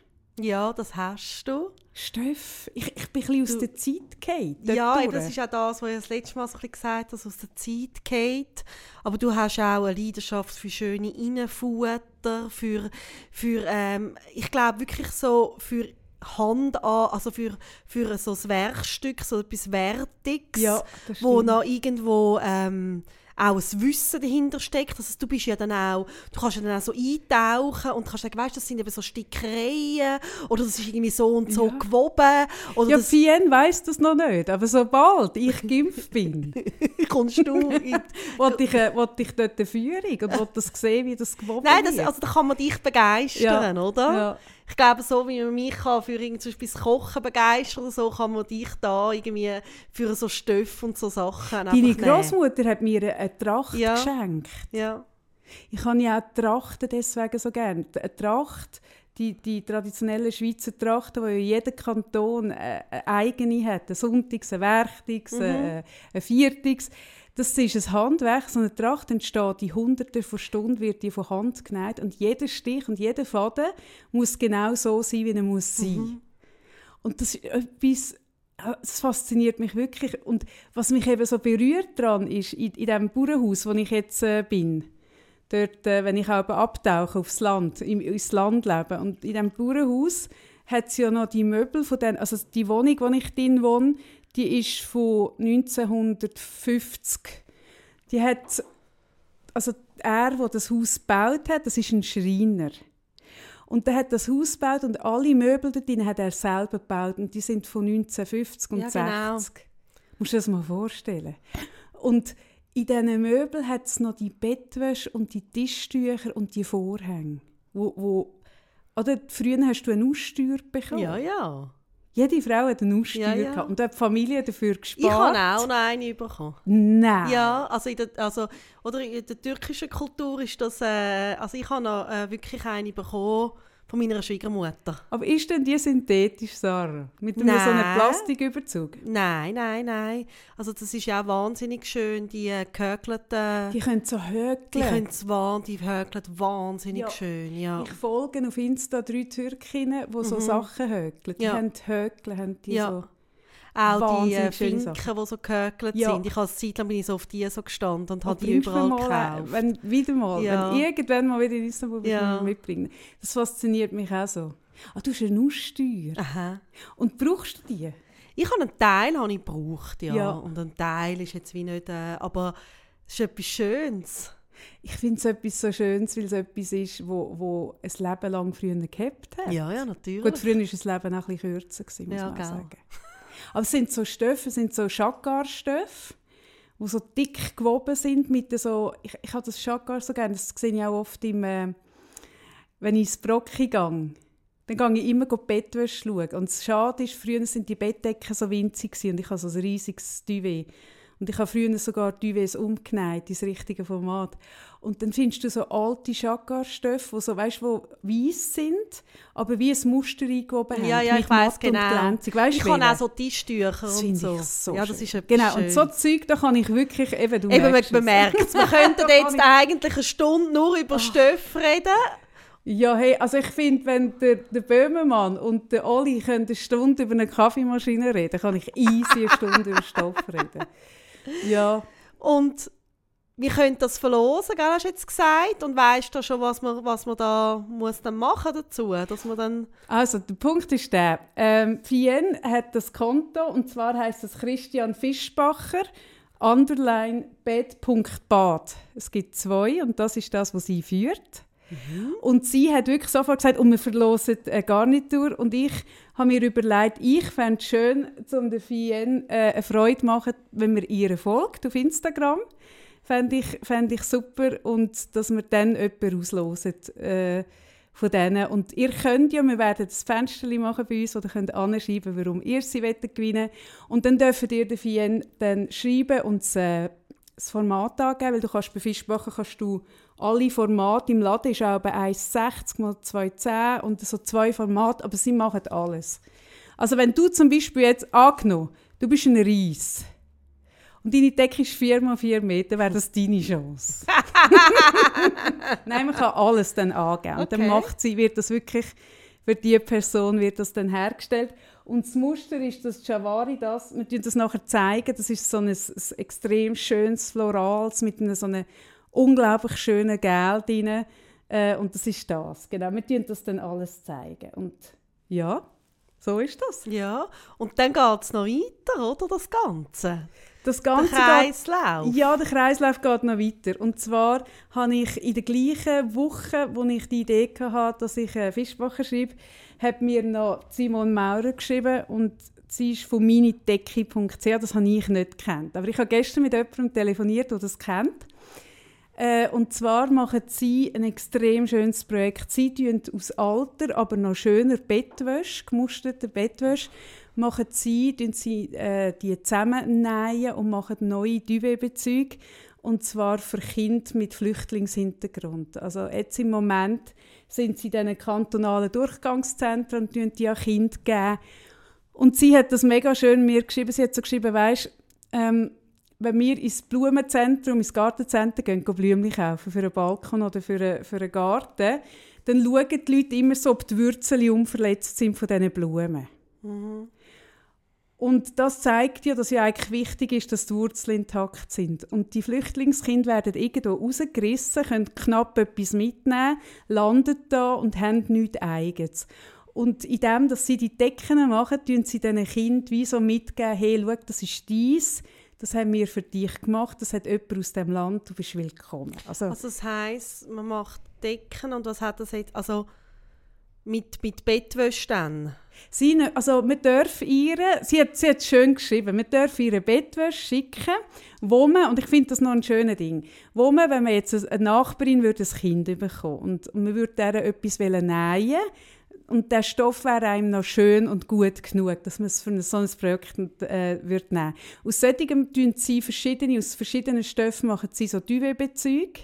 Ja, das hast du. Steff, ich, ich bin ein bisschen aus der Zeit gefallen. Ja, eben, das ist auch das, was ich das letzte Mal so ein gesagt habe, aus der Zeit geht. Aber du hast auch eine Leidenschaft für schöne Innenfutter, für, für ähm, ich glaube wirklich so für Hand an, also für, für so ein Werkstück, so etwas Wertiges, ja, wo noch irgendwo ähm, auch ein Wissen dahinter steckt. Also du bist ja dann auch, du kannst ja dann auch so eintauchen und kannst sagen, weißt, das sind eben so Stickereien oder das ist irgendwie so und so ja. gewoben. Oder ja, das Fien weiss das noch nicht, aber sobald ich geimpft bin, [laughs] kommst du in [laughs] wollte ich, äh, ich dort eine Führung und wollte das sehen, wie das gewoben Nein, das, also da kann man dich begeistern, ja. oder? Ja ich glaube, so wie man mich kann für zum Beispiel das Kochen begeistern oder so, kann man dich da irgendwie für so Stoff und so Sachen Deine Großmutter hat mir eine Tracht ja. geschenkt. Ja. Ich habe ja auch Trachten deswegen so gerne. Eine Tracht, die, die traditionellen Schweizer Trachten, die ja jeder Kanton äh, eine eigene hat. Ein Sonntags, ein Werchtags, mhm. ein, ein Viertags. Das ist ein Handwerk, so eine Tracht entsteht in Hunderten von Stunden, wird die von Hand genäht und jeder Stich und jeder Faden muss genau so sein, wie er muss sein. Mhm. Und das ist etwas, das fasziniert mich wirklich. Und was mich eben so berührt daran ist, in, in dem Bauernhaus, wo ich jetzt äh, bin, dort, äh, wenn ich auch abtauche aufs Land, im, ins Land lebe, und in diesem Bauernhaus hat es ja noch die Möbel von den, also die Wohnung, wo ich drin wohne, die ist von 1950. Die hat, also er, der das Haus gebaut hat, das ist ein Schreiner. Und der hat das Haus gebaut und alle Möbel dort drin hat er selber gebaut und die sind von 1950 und ja, 60. Genau. Musst du dir das mal vorstellen. Und in diesen Möbeln hat es noch die Bettwäsche und die Tischtücher und die Vorhänge. Wo, wo, oder früher hast du eine Aussteuer bekommen. Ja, ja. Jede Frau hat eine Aussteuer ja, ja. und hat die Familie dafür gespart. Ich habe auch noch eine bekommen. Nein. Ja, also in der, also, oder in der türkischen Kultur ist das, äh, also ich habe noch äh, wirklich eine bekommen, von meiner Schwiegermutter. Aber ist denn die synthetisch, Sarah? Mit einem so einem Plastiküberzug? Nein, nein, nein. Also das ist ja auch wahnsinnig schön, die äh, gehökelten... Die können so hökeln. Die können so die hökeln wahnsinnig ja. schön, ja. Ich folge auf Insta drei Türkinnen, die so mhm. Sachen hökeln. Die ja. haben hökeln, haben die ja. so... Auch die äh, Finken, die so gehökelt ja. sind. Ich habe Zeit lang bin ich so auf die so gestanden und habe die überall mal, äh, gekauft. Wenn, wieder mal, ja. wenn irgendwann mal wieder in Istanbul ja. mitbringen. Das fasziniert mich auch so. Ah, du hast eine Nusssteuer. Aha. Und brauchst du die? Ich habe einen Teil habe ich gebraucht, ja. ja. Und ein Teil ist jetzt wie nicht, äh, aber es ist etwas Schönes. Ich finde es etwas so Schönes, weil es etwas ist, wo, wo ein Leben lang früher gehabt hat. Ja, ja, natürlich. Gut, früher war das Leben auch ein bisschen kürzer, gewesen, muss ja, man sagen. Aber es sind so Stoffe, sind so Chagar-Stoffe, die so dick gewoben sind mit so, ich, ich habe das Chagar so gerne, das sehe ich auch oft im, äh, wenn ich ins Brocki gehe. Dann gehe ich immer die Bettwäsche schauen. Und das Schade ist, früher sind die Bettdecken so winzig und ich habe so ein riesiges Duvet. Und ich habe früher sogar Duvets umgenäht, ins richtige Format. Und dann findest du so alte Chagar-Stoffe, die so, weißt, wo weiß sind, aber wie ein Muster eingewoben haben. Ja, ja, ich weiß genau. Weißt, ich habe auch so Tischtücher das und so. so. Ja, das ist Genau, schön. und so Zeug, da kann ich wirklich, eben, du eben man merkt es. Wir [laughs] könnten jetzt eigentlich eine Stunde nur über oh. Stoffe reden. Ja, hey, also ich finde, wenn der, der Böhmermann und der Oli eine Stunde über eine Kaffeemaschine reden, kann ich easy eine Stunde über Stoff reden. Ja. Und wir können das verlosen, gell, hast du jetzt gesagt. Und weißt du schon, was man, was man da muss dann machen dazu? Dass man dann also, der Punkt ist der, ähm, Fien hat das Konto, und zwar heißt es Christian Fischbacher. underline bed.bad. Es gibt zwei und das ist das, was sie führt. Mhm. Und sie hat wirklich sofort gesagt, und wir verlosen eine Garnitur. Und ich habe mir überlegt, ich fände es schön, um der Fienne äh, eine Freude zu machen, wenn wir ihr folgt auf Instagram. Fände ich, fänd ich super. Und dass wir dann jemanden auslosen äh, von denen. Und ihr könnt ja, wir werden das Fenster machen bei uns, oder könnt anschreiben, warum ihr sie gewinnen wollt. Und dann dürft ihr der Fienne dann schreiben und das, äh, das Format angeben, weil du kannst bei Fischbachen kannst du alle Formate im Laden ist auch bei 1,60 mal 2,10 und so zwei Formate, aber sie machen alles. Also wenn du zum Beispiel jetzt angenommen, du bist ein Reis und deine Decke ist 4 mal 4 Meter, wäre das deine Chance. [laughs] Nein, man kann alles dann angeben. Und dann macht sie, wird das wirklich, für diese Person wird das dann hergestellt. Und das Muster ist, dass Javari das, wir zeigen das nachher zeigen, das ist so ein, ein extrem schönes Florals mit einer so einer unglaublich schönen Gel drin. Äh, und das ist das. Genau, wir zeigen das dann alles zeigen. Und ja, so ist das. Ja, und dann geht es noch weiter, oder, das Ganze? Das Ganze der Kreislauf? Geht, ja, der Kreislauf geht noch weiter. Und zwar habe ich in der gleichen Woche, wo ich die Idee hatte, dass ich äh, Fischbacher schreibe, hat mir noch Simon Maurer geschrieben und sie ist von minidecke.ch, das habe ich nicht gekannt. Aber ich habe gestern mit jemandem telefoniert, der das kennt. Äh, und zwar machen sie ein extrem schönes Projekt. Sie tun aus alter, aber noch schöner Bettwäsche, gemusterter Bettwäsche, machen sie, sie äh, die zusammennähen und machen neue Duvet-Bezüge. Und zwar für Kinder mit Flüchtlingshintergrund. Also jetzt im Moment sind sie in diesen kantonalen Durchgangszentren und geben die an Kinder geben. Und sie hat das mega schön mir geschrieben. Sie hat so geschrieben, weißt, ähm, wenn wir ins Blumenzentrum, ins Gartenzentrum gehen, Blümchen kaufen für einen Balkon oder für einen, für einen Garten, dann schauen die Leute immer so, ob die Wurzeln unverletzt sind von diesen Blumen. Mhm. Und das zeigt ja, dass ja eigentlich wichtig ist, dass die Wurzeln intakt sind. Und die Flüchtlingskinder werden irgendwo rausgerissen, können knapp etwas mitnehmen, landen da und haben nichts Eigenes. Und in dem, dass sie die Decken machen, tun sie diesen Kindern wie so mitgeben, hey, schau, das ist dies, das haben wir für dich gemacht, das hat jemand aus dem Land, du bist willkommen. Also, also das heisst, man macht Decken und was hat das jetzt, also mit, mit Bettwäsche dann? Sie, ne, also wir dürfen ihre, sie hat, sie hat schön geschrieben, wir dürfen ihre Bettwäsche schicken, wo man, und ich finde das noch ein schönes Ding, wo man, wenn man jetzt eine Nachbarin würde ein Kind bekommen und, und man würde der etwas nähen und der Stoff wäre einem noch schön und gut genug, dass man es für ein solches Projekt äh, wird nehmen. Aus solchen tun sie verschiedene, aus verschiedenen Stoffen machen sie so Duvet-Bezüge.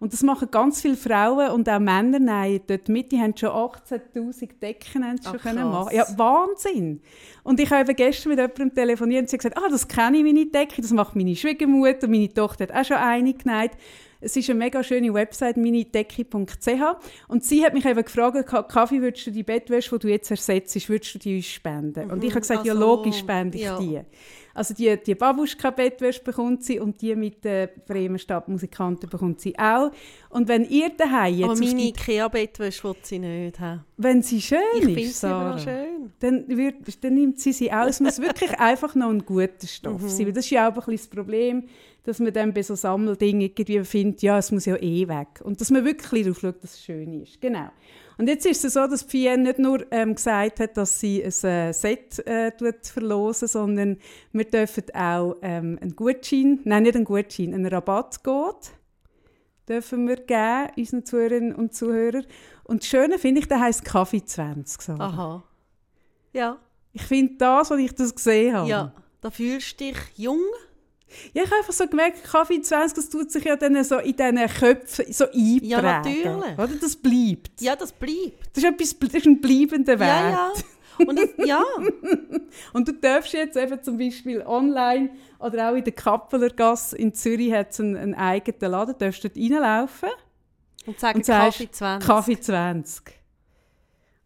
Und das machen ganz viele Frauen und auch Männer nein, dort mit. Die haben schon 18'000 Decken schon Ach, können machen. Ja, Wahnsinn! Und ich habe gestern mit jemandem telefoniert und sie hat gesagt, ah, das kenne ich, meine Decke, das macht meine Schwiegermutter, meine Tochter hat auch schon eine genäht. Es ist eine mega schöne Website, minidecke.ch. Und sie hat mich eben gefragt, Kaffee, würdest du die Bettwäsche, die du jetzt ersetzt, würdest du die uns spenden? Mhm, und ich habe gesagt, also, ja, logisch spende ich ja. die. Also die, die Babuschka-Bettwäsche bekommt sie und die mit den Bremer Stadtmusikanten bekommt sie auch. Und wenn ihr daheim jetzt... Aber meine Ikea-Bettwäsche will sie nicht haben. Wenn sie schön ich ist, Sarah, schön. Dann, wird, dann nimmt sie sie aus. Es muss wirklich [laughs] einfach noch ein guter Stoff mhm. sein. Das ist ja auch ein bisschen das Problem, dass man dann bei so Sammeldingen irgendwie findet, ja, es muss ja eh weg. Und dass man wirklich darauf schaut, dass es schön ist. Genau. Und jetzt ist es so, dass Fienne nicht nur ähm, gesagt hat, dass sie ein äh, Set äh, verlosen, sondern wir dürfen auch ähm, einen Gutschein, nein, nicht einen Gutschein, einen Rabattcode dürfen wir geben, unseren Zuhörerinnen und Zuhörern. Und das Schöne finde ich, der heisst Kaffee 20. So. Aha. Ja. Ich finde das, was ich das gesehen habe. Ja, da fühlst du dich jung ja, ich habe einfach so gemerkt, Kaffee 20, das tut sich ja dann so in diesen Köpfen so einprägen. Ja, natürlich. Oder? Das bleibt. Ja, das bleibt. Das ist, etwas, das ist ein bleibender Wert. Ja, ja. Und, das, [laughs] ja. und du darfst jetzt eben zum Beispiel online oder auch in der Kappeler Gasse in Zürich hat es einen, einen eigenen Laden, du darfst dort reinlaufen. Und sagen und Kaffee 20. Kaffee 20.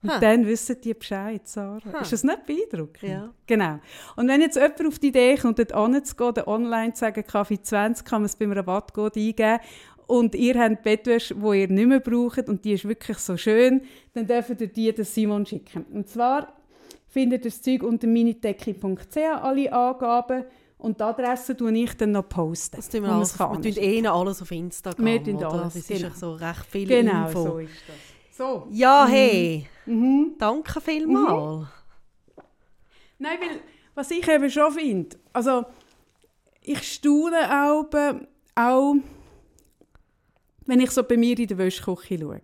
Und ha. dann wissen die Bescheid, Sarah. Ha. Ist das nicht beeindruckend? Ja. Genau. Und wenn jetzt jemand auf die Idee kommt, dort anzugehen, online zu sagen, Kaffee 20, kann man es beim Rabattcode eingeben und ihr habt Bettwäsche, die ihr nicht mehr braucht und die ist wirklich so schön, dann dürft ihr die den Simon schicken. Und zwar findet ihr das Zeug unter minidecke.ch, alle Angaben Und die Adresse tue ich dann noch posten. Das tun wir alles, wir tun eh alles auf Instagram. Wir tun alles, Das ist genau. so recht viel Genau, Info. so ist das. So. Ja, hey, Mhm. danke vielmals. Nein, weil, was ich eben schon finde, also ich staune auch, auch, wenn ich so bei mir in der Wäschküche schaue,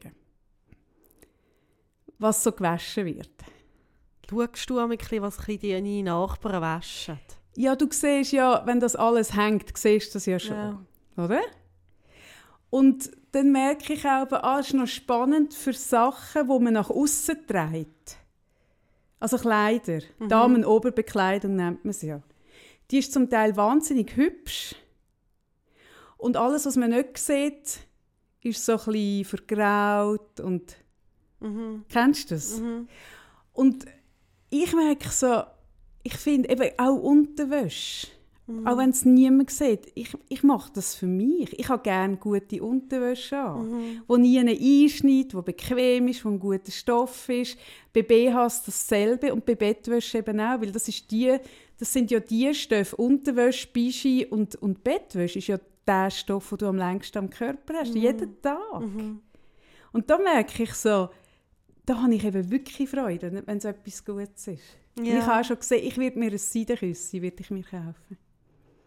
was so gewaschen wird. Schaust du ein bisschen, was deine Nachbarn waschen? Ja, du siehst ja, wenn das alles hängt, siehst du das ja schon, Ja. oder? Und dann merke ich auch, ah, es ist noch spannend für Sachen, die man nach außen trägt. Also Kleider, Damen-Oberbekleidung nennt man sie ja. Die ist zum Teil wahnsinnig hübsch. Und alles, was man nicht sieht, ist so ein bisschen vergraut und Mhm. kennst du das? Mhm. Und ich merke so, ich finde eben auch Unterwäsche, auch wenn es niemand sieht, ich, ich mache das für mich. Ich habe gerne gute Unterwäsche an, wo nie einschneidet, wo bequem ist, wo ein guter Stoff ist. Bei BHs dasselbe und bei Bettwäsche eben auch, weil das, ist die, das sind ja die Stoffe, Unterwäsche, Bischi und, und Bettwäsche ist ja der Stoff, den du am längsten am Körper hast, jeden Tag. Und da merke ich so, da habe ich eben wirklich Freude, wenn es etwas Gutes ist. Und Ja. Ich habe auch schon gesehen, ich werde mir ein Seidenküssi würde ich mir kaufen.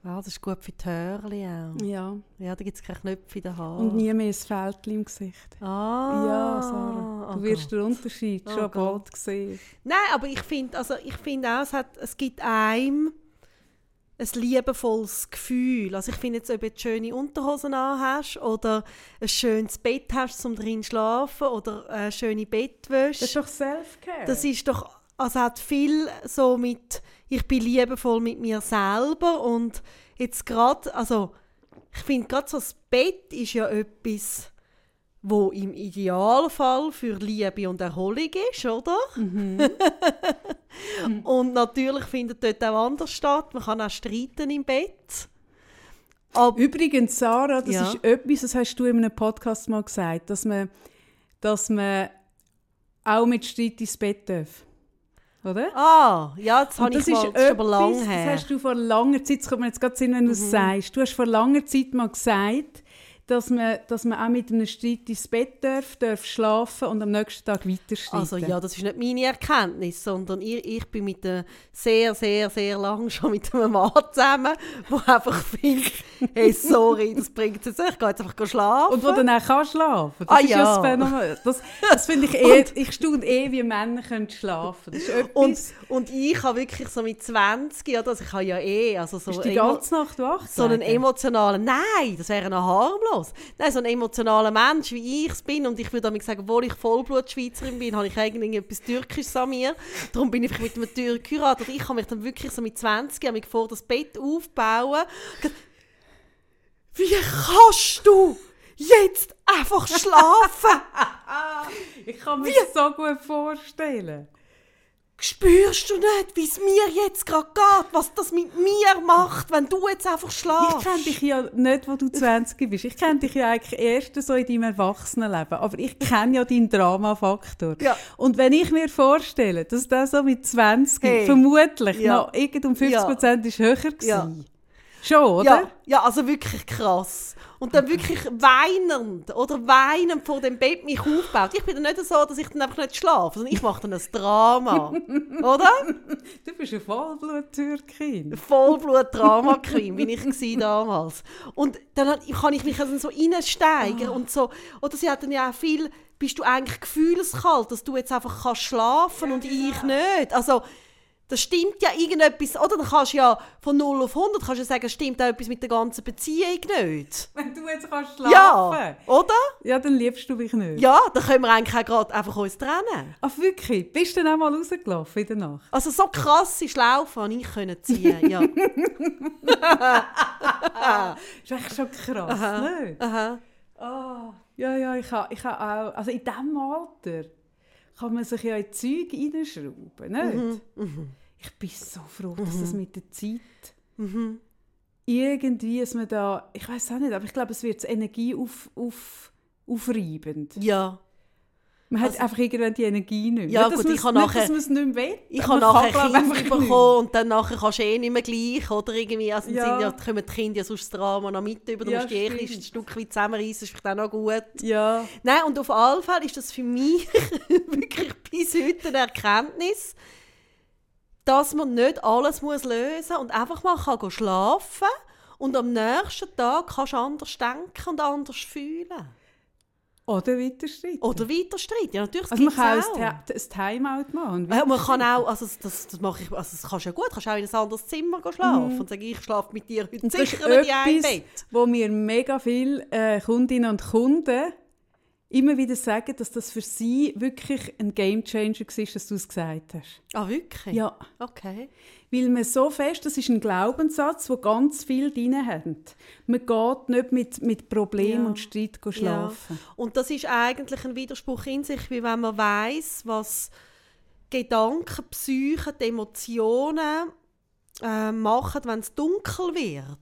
Ja, das ist gut für die Hörli auch. Ja. Ja, da gibt es keine Knöpfe in den Haaren. Und nie mehr ein Fältchen im Gesicht. Ah. ja, Sarah. Du oh wirst Gott. den Unterschied Oh schon Gott. bald sehen. Nein, aber ich finde also, ich find auch, es, hat, es gibt einem ein liebevolles Gefühl. Also ich finde jetzt, ob du schöne Unterhosen hast oder ein schönes Bett hast, um drin zu schlafen oder eine schöne Bettwäsche. Das ist doch Self-Care. Das ist doch, also hat viel so mit, ich bin liebevoll mit mir selber und jetzt gerade, also ich finde gerade so das Bett ist ja etwas, wo im Idealfall für Liebe und Erholung ist, oder? [laughs] und natürlich findet dort auch anders statt. Man kann auch streiten im Bett. Aber Übrigens, Sarah, das Ja. ist etwas, das hast du in einem Podcast mal gesagt, dass man, dass man auch mit Streit ins Bett darf. Oder? ah, ja, das habe ich das mal, ist das ist aber etwas, lang her. Mhm. Das hast du vor langer Zeit, das kommt mir jetzt gerade Sinn, wenn du es sagst. Du hast vor langer Zeit mal gesagt, dass man, dass man auch mit einem Streit ins Bett darf, darf schlafen und am nächsten Tag weiter streiten. Also ja, das ist nicht meine Erkenntnis, sondern ich, ich bin mit einem sehr, sehr, sehr lang schon mit einem Mann zusammen, der einfach findet, hey, sorry, das bringt es nicht, ich gehe jetzt einfach schlafen. Und wo dann auch kann schlafen Das Ah, ist ja das Phänomen. Das, das finde ich eh, ich staune eh, wie Männer können schlafen etwas, und, und ich habe wirklich so mit 20, oder, also ich habe ja eh, also so, ist die ganze Nacht wach so einen emotionalen, nein, das wäre noch harmlos. Nein, so ein emotionaler Mensch, wie ich es bin, und ich würde damit sagen, obwohl ich Vollblut-Schweizerin bin, habe ich eigentlich etwas Türkisches an mir. Darum bin ich mit einem Türk geheiratet. Ich habe mich dann wirklich so mit 20 habe mich vor das Bett aufbauen. Wie kannst du jetzt einfach schlafen? [laughs] Ich kann mir das so gut vorstellen. Spürst du nicht, wie es mir jetzt gerade geht, was das mit mir macht, wenn du jetzt einfach Ich schlafst? kenne dich ja nicht, wo du 20 bist. Ich kenne dich ja eigentlich erst so in deinem Erwachsenenleben. Aber ich kenne ja deinen Dramafaktor. Ja. Und wenn ich mir vorstelle, dass der so mit 20 Hey. vermutlich Ja. noch irgend um 50 Prozent ist höher war. Ja. Schon, oder? Ja, ja, also wirklich krass. Und dann wirklich weinend oder weinend vor dem Bett mich aufbaut. Ich bin dann nicht so, dass ich dann einfach nicht schlafe, sondern ich mache dann ein Drama. [laughs] oder? Du bist eine Vollblut-Türkin. Vollblut-Drama-Queen bin ich damals. Und dann kann ich mich also so reinsteigern und so. Oder sie hat dann ja auch viel, bist du eigentlich gefühlskalt, dass du jetzt einfach kannst schlafen und ich nicht. Also, das stimmt ja irgendetwas, oder? Dann kannst du ja von 0 auf 100 kannst du sagen, stimmt auch etwas mit der ganzen Beziehung nicht. Wenn du jetzt kannst schlafen Ja, oder? ja, dann liebst du mich nicht. Ja, dann können wir eigentlich auch gerade einfach uns trennen. Ach wirklich? Bist du dann auch mal rausgelaufen in der Nacht? Also so krasse Schlaufe habe ich können ziehen, ja. Das [laughs] [laughs] ist echt schon krass, nicht? Aha. Ah, ja, ja, ich habe ich ha auch... Also in diesem Alter kann man sich ja in Zeug reinschrauben, nicht? Ich bin so froh, dass das mit der Zeit irgendwie, dass man da... Ich weiß auch nicht, aber ich glaube, es wird Energie auf, auf, aufreibend. Ja. Man hat einfach irgendwann die Energie nicht mehr. Ja, nicht, gut, ich habe nachher- nicht mehr will. Ich habe man nachher kann, glaub, Kind bekommen und dann nachher kannst du eh nicht mehr gleich, oder irgendwie, also Ja. Sind ja, kommen die Kinder ja sonst das Drama noch mit über, du Ja, musst die eh ein ein Stück weit zusammenreißen, ist vielleicht auch noch gut. Ja, Nein, und auf alle Fälle ist das für mich [laughs] wirklich bis heute eine Erkenntnis, dass man nicht alles muss lösen muss und einfach mal kann schlafen und am nächsten Tag kannst du anders denken und anders fühlen. oder weiter streiten. Oder weiter streiten. Ja, natürlich, also man kann auch ein ein Timeout machen. Ja, weiter man kann auch, also das, das mache ich, also das kannst du ja gut, kannst auch in ein anderes Zimmer schlafen und sagen, ich schlafe mit dir heute Mhm. Und sicher nicht in einem etwas, Bett. wo mir mega viele äh, Kundinnen und Kunden immer wieder sagen, dass das für sie wirklich ein Gamechanger war, dass du es gesagt hast. Ah, wirklich? Ja, Okay. weil man so fest, das ist ein Glaubenssatz, wo ganz viel drin haben. Man geht nicht mit, mit Problemen Ja. und Streit schlafen. Ja. Und das ist eigentlich ein Widerspruch in sich, wie wenn man weiß, was Gedanken, Psyche, Emotionen äh, machen, wenn es dunkel wird.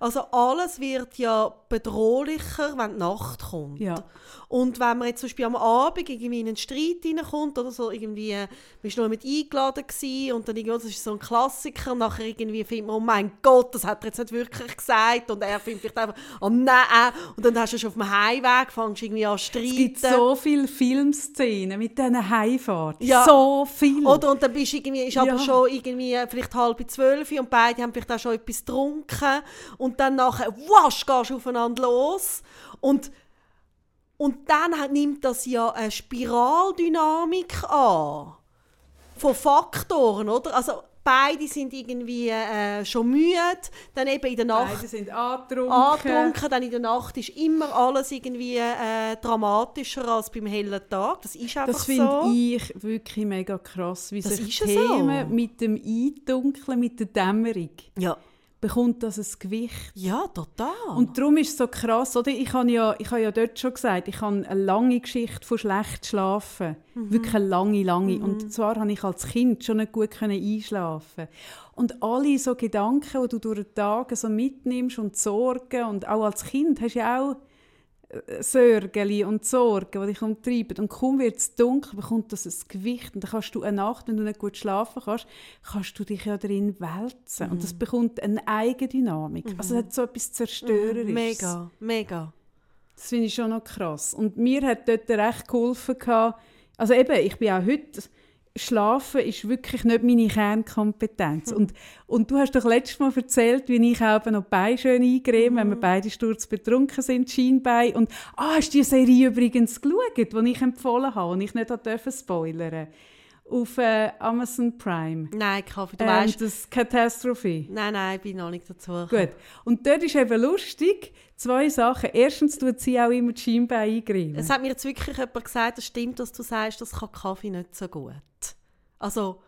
Also alles wird ja bedrohlicher, wenn die Nacht kommt. Ja. Und wenn man jetzt zum Beispiel am Abend irgendwie in einen Streit reinkommt oder so, irgendwie, äh, man war noch mit eingeladen gewesen, und dann irgendwie, das ist so ein Klassiker, und nachher irgendwie findet man, oh mein Gott, das hat er jetzt nicht wirklich gesagt, und er findet vielleicht einfach, oh nein, und dann hast du schon auf dem Heimweg, fängst du irgendwie an zu streiten. Es gibt so viele Filmszenen mit diesen Heimfahrten. Ja. So viel. Oder und dann bist du irgendwie, ist aber Ja. schon irgendwie äh, vielleicht halb zwölf und beide haben vielleicht auch schon etwas getrunken und dann nachher, wasch, gehst du aufeinander los und und dann nimmt das ja eine Spiraldynamik an von Faktoren, oder? Also beide sind irgendwie äh, schon müde, dann eben in der Nacht Beide sind angetrunken. angetrunken, dann in der Nacht ist immer alles irgendwie äh, dramatischer als beim hellen Tag. Das ist einfach Das finde so. ich wirklich mega krass, wie Das sich Themen so. mit dem Eindunkeln, mit der Dämmerung, Ja. Bekommt das ein Gewicht. Ja, total. Und darum ist es so krass, oder? Ich habe ja, ich habe ja dort schon gesagt, ich habe eine lange Geschichte von schlecht schlafen. Mhm. Wirklich eine lange, lange. Und zwar habe ich als Kind schon nicht gut können einschlafen. Und alle so Gedanken, die du durch den Tag so mitnimmst und Sorgen und auch als Kind hast du ja auch Sorgen und Sorgen, die dich umtreiben. Und kaum wird es dunkel, bekommt das ein Gewicht. Und dann kannst du eine Nacht, wenn du nicht gut schlafen kannst, kannst du dich ja darin wälzen. Und das Mhm. bekommt eine Eigendynamik. Also es hat so etwas Zerstörerisches. Mega, mega. Das finde ich schon noch krass. Und mir hat dort recht geholfen. gehabt- Also eben, ich bin auch heute... Schlafen ist wirklich nicht meine Kernkompetenz. Und, und du hast doch letztes Mal erzählt, wie ich auch noch Beine schön eingreife, wenn wir beide sturzbetrunken sind, Schienbein. Und ah, hast du die Serie übrigens geschaut, die ich empfohlen habe und ich nicht durfte spoilern Auf äh, Amazon Prime. Nein, Kaffee, du Ähm, weißt. das Katastrophe. Nein, nein, ich bin noch nicht dazu. gekommen. Gut. Und dort ist eben lustig, zwei Sachen. Erstens tut sie auch immer die Schienbeine eingreifen. Es hat mir jetzt wirklich jemand gesagt, es stimmt, dass du sagst, das kann Kaffee nicht so gut. Also,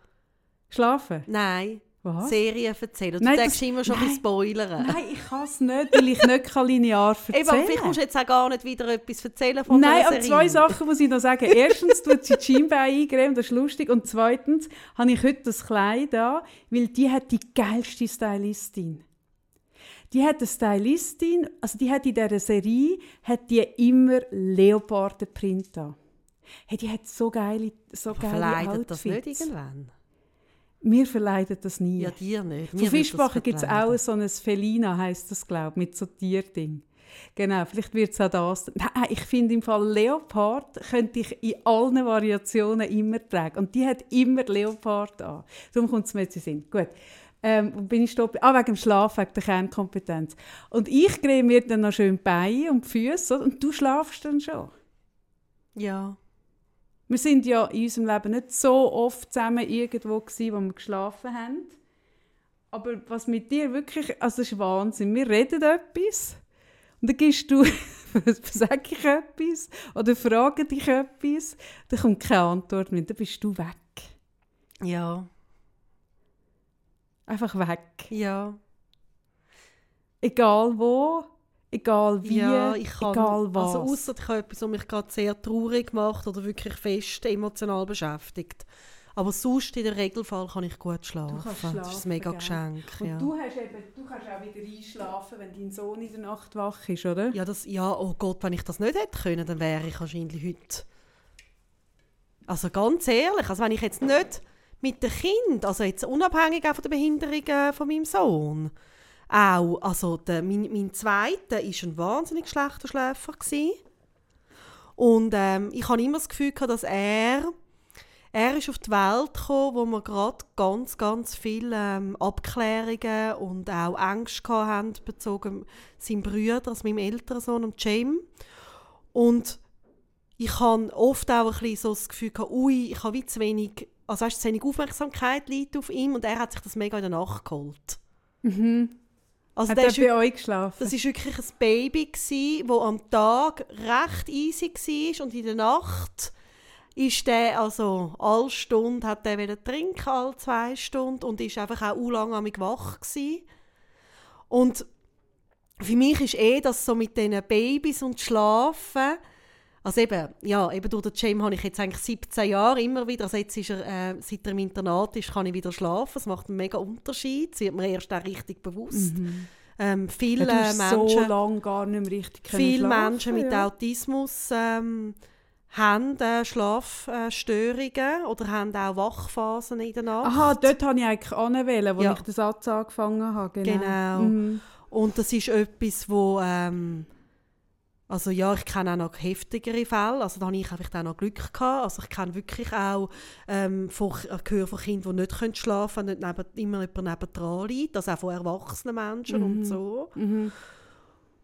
Schlafen? nein, Was? Serien erzählen. Du Nein, denkst das- immer schon ein nein. spoilern. Nein, ich kann es nicht, weil ich nicht kann linear [laughs] erzählen aber vielleicht musst du jetzt auch gar nicht wieder etwas erzählen von Nein, aber zwei Sachen muss ich noch sagen. [laughs] Erstens tut sie die Schienbeine eingreifen, das ist lustig. Und zweitens habe ich heute das Kleid an, weil die hat die geilste Stylistin. Die hat eine Stylistin, also die hat in dieser Serie hat die immer Leopardenprint an. Hey, die hat so geile, so geile Verleidet das nicht Outfits. irgendwann? Mir verleidet das nie. Ja, dir nicht. Von Mir das Fischbacher gibt es auch so ein Felina, heisst das, glaube ich, mit so Tierding. Genau, vielleicht wird es auch das. Nein, ich finde im Fall Leopard könnte ich in allen Variationen immer tragen. Und die hat immer Leopard an. Darum kommt es mir jetzt in den Sinn. Gut. Ähm, bin ich stopp? Ah, wegen dem Schlaf, wegen der Kernkompetenz. Und ich creme mir dann noch schön die Beine und die Füße und du schlafst dann schon. Ja. Wir sind ja in unserem Leben nicht so oft zusammen irgendwo gewesen, wo wir geschlafen haben. Aber was mit dir wirklich, also das ist Wahnsinn. Wir reden etwas und dann gibst du, [laughs] sag ich etwas oder frage dich etwas, dann kommt keine Antwort mehr, dann bist du weg. Ja. Einfach weg. Ja. Egal wo, egal wie, ja, ich kann, egal was. Also ausser ich habe etwas, was mich gerade sehr traurig macht oder wirklich fest emotional beschäftigt. Aber sonst in der Regelfall kann ich gut schlafen. kannst das ist schlafen, ein mega gell? Geschenk. und Ja. du, hast eben, du kannst auch wieder einschlafen, wenn dein Sohn in der Nacht wach ist, oder? ja, das, ja, oh Gott, wenn ich das nicht hätte können, dann wäre ich wahrscheinlich heute Also ganz ehrlich, also wenn ich jetzt nicht mit dem Kind, also jetzt unabhängig auch von der Behinderung äh, von meinem Sohn, auch, also der, mein, mein Zweiter war ein wahnsinnig schlechter Schläfer. Gewesen. Und ähm, ich habe immer das Gefühl, gehabt, dass er, er ist auf die Welt gekommen, wo wir gerade ganz, ganz viele ähm, Abklärungen und auch Ängste hatten, bezogen seinem Bruder, also meinem älteren Sohn, und James. Und ich habe oft auch ein bisschen so das Gefühl gehabt, ui, ich habe wie zu wenig, also weißt, wenig Aufmerksamkeit liegt auf ihm und er hat sich das mega in der Nacht geholt. Mhm. Also Hat er bei euch geschlafen? das war wirklich ein Baby, wo am Tag recht easy war und in der Nacht ist der, also alle Stunde hat der wieder trinken, alle zwei Stunden und ist einfach auch u lang am wach gsi. Und für mich ist eh das so mit diesen Babys und Schlafen, also eben, ja, eben durch den Jam habe ich jetzt eigentlich 17 Jahre immer wieder, also jetzt ist er, äh, seit er im Internat ist, kann ich wieder schlafen, das macht einen mega Unterschied, das wird mir erst auch richtig bewusst. Ähm, viele Mhm. ja, Menschen, so lange gar nicht mehr richtig viele schlafen, Menschen mit ja. Autismus ähm, haben äh, Schlafstörungen oder haben auch Wachphasen in der Nacht. Aha, dort wollte ich eigentlich anwählen, als Ja. ich den Satz angefangen habe. Genau. Genau. Mhm. Und das ist etwas, wo ähm, also ja, ich kenne auch noch heftigere Fälle, also da habe ich einfach auch noch Glück gehabt. Also ich kenne wirklich auch ähm, von, ich höre von Kindern, die nicht schlafen können, nicht neben, immer jemand nebendran liegt, also auch von erwachsenen Menschen und so. Mhm.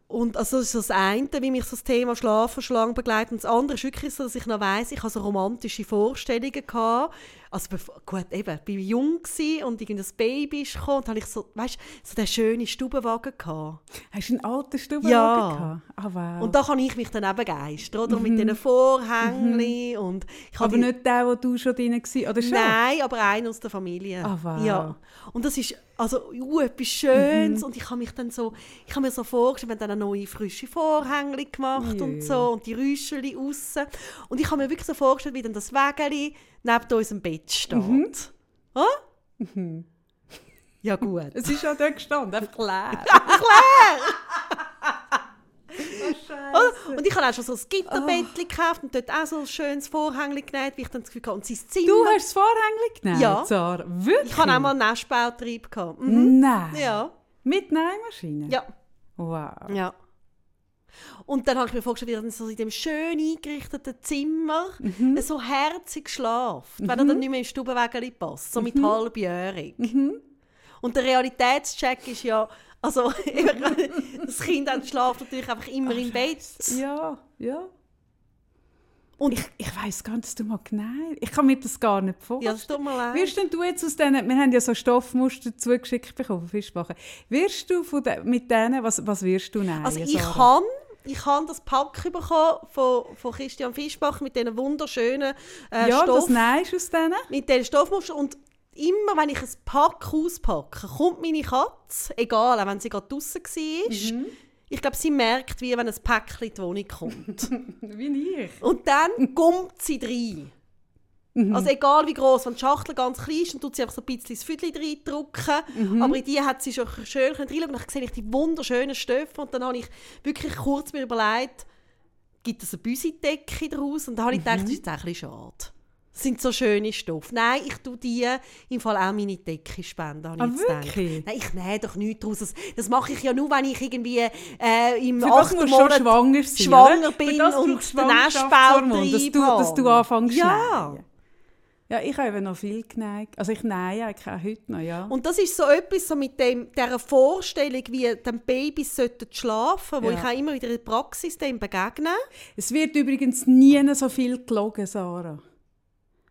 Und also das ist das eine, wie mich so das Thema Schlafen schon lange begleitet. Und das andere ist wirklich so, dass ich noch weiss, ich hatte so romantische Vorstellungen. Gehabt. Also gut, eben, ich war jung und irgendwie das Baby ist gekommen und habe ich so, weißt, so den schönen Stubenwagen gehabt. Hast du einen alten Stubenwagen Ja. gehabt? Wow. Und da kann ich mich dann eben begeistern, oder? Mit diesen Vorhängen und ich habe Aber nicht der, wo du schon drin warst, oder schon? Nein, aber einer aus der Familie. Ah, wow. Ja. Und das ist also uh, etwas Schönes Mhm. und ich habe mich dann so, ich habe mir so vorgestellt, wir haben dann neue frische Vorhänge gemacht Jö. und so und die Rüscheli aussen. Und ich habe mir wirklich so vorgestellt, wie dann das Wägeli neben unserem Bett steht. Mhm. Ah? Ja gut. [laughs] Es ist schon dort gestanden, einfach [laughs] leer. Oder? Und ich habe auch schon so ein Gitterbettchen gekauft und dort auch so ein schönes Vorhänge genäht, wie ich dann das Gefühl hatte. Und sein Zimmer... Du hast das Vorhängchen genommen, Ja. Zara? Wirklich? ich hatte auch mal einen Nestbautrieb. gehabt. Mhm. Nein. Ja. Mit Nähmaschine? Ja. Wow. Ja. Und dann habe ich mir vorgestellt, wie er so in dem schön eingerichteten Zimmer Mhm. so herzig schlaft, wenn er dann nicht mehr ins Stubenwägeli passt, so Mhm. mit halbjährig. Und der Realitätscheck ist ja, also [laughs] das Kind dann schlaft natürlich einfach immer im Bett. Ja, ja. Und Ich, ich weiss gar nicht, dass du mal genäht Ich kann mir das gar nicht ja, vorstellen. das tut mir leid. Wirst denn du jetzt aus denen, wir haben ja so Stoffmuster zugeschickt bekommen Fischbachen. Wirst du von de, mit denen, was, was wirst du nähen? Also ich Sarah? habe ich habe das Pack bekommen von, von Christian Fischbach mit diesen wunderschönen äh, Ja, Stoff. das du aus denen? mit diesen Stoffmustern und immer, wenn ich ein Pack auspacke, kommt meine Katze, egal, auch wenn sie gerade draußen war, Mhm. ich glaube, sie merkt, wie wenn ein Päckchen in die Wohnung kommt. [laughs] Wie ich. und dann kommt sie rein. Mhm. Also egal wie groß, wenn die Schachtel ganz klein ist, dann tut sie einfach so ein bisschen das Viertel reindrücken. Mhm. Aber in die hat sie schon schön reinschauen. Und dann sehe ich die wunderschönen Stoffe. Und dann habe ich wirklich kurz mir überlegt, gibt es eine Büsidecke daraus? Und dann habe ich gedacht, das ist jetzt ein bisschen schade. Das sind so schöne Stoffe. Nein, ich tue die im Fall auch meine Decke spenden, habe Ah, wirklich? Nein, ich nähe doch nichts daraus. Das, das mache ich ja nur, wenn ich irgendwie äh, im achten Monat schwanger sein, schwanger bin und den Schwangerschaftshormon, Nestbautrieb dass du, dass du anfängst Ja. nähen. Ja, ich habe eben noch viel genäht. Also ich nähe eigentlich auch heute noch, ja. Und das ist so etwas so mit dem, dieser Vorstellung, wie die Babys sollten schlafen, wo Ja. ich auch immer wieder in der Praxis dem begegne. Es wird übrigens nie so viel gelogen, Sarah.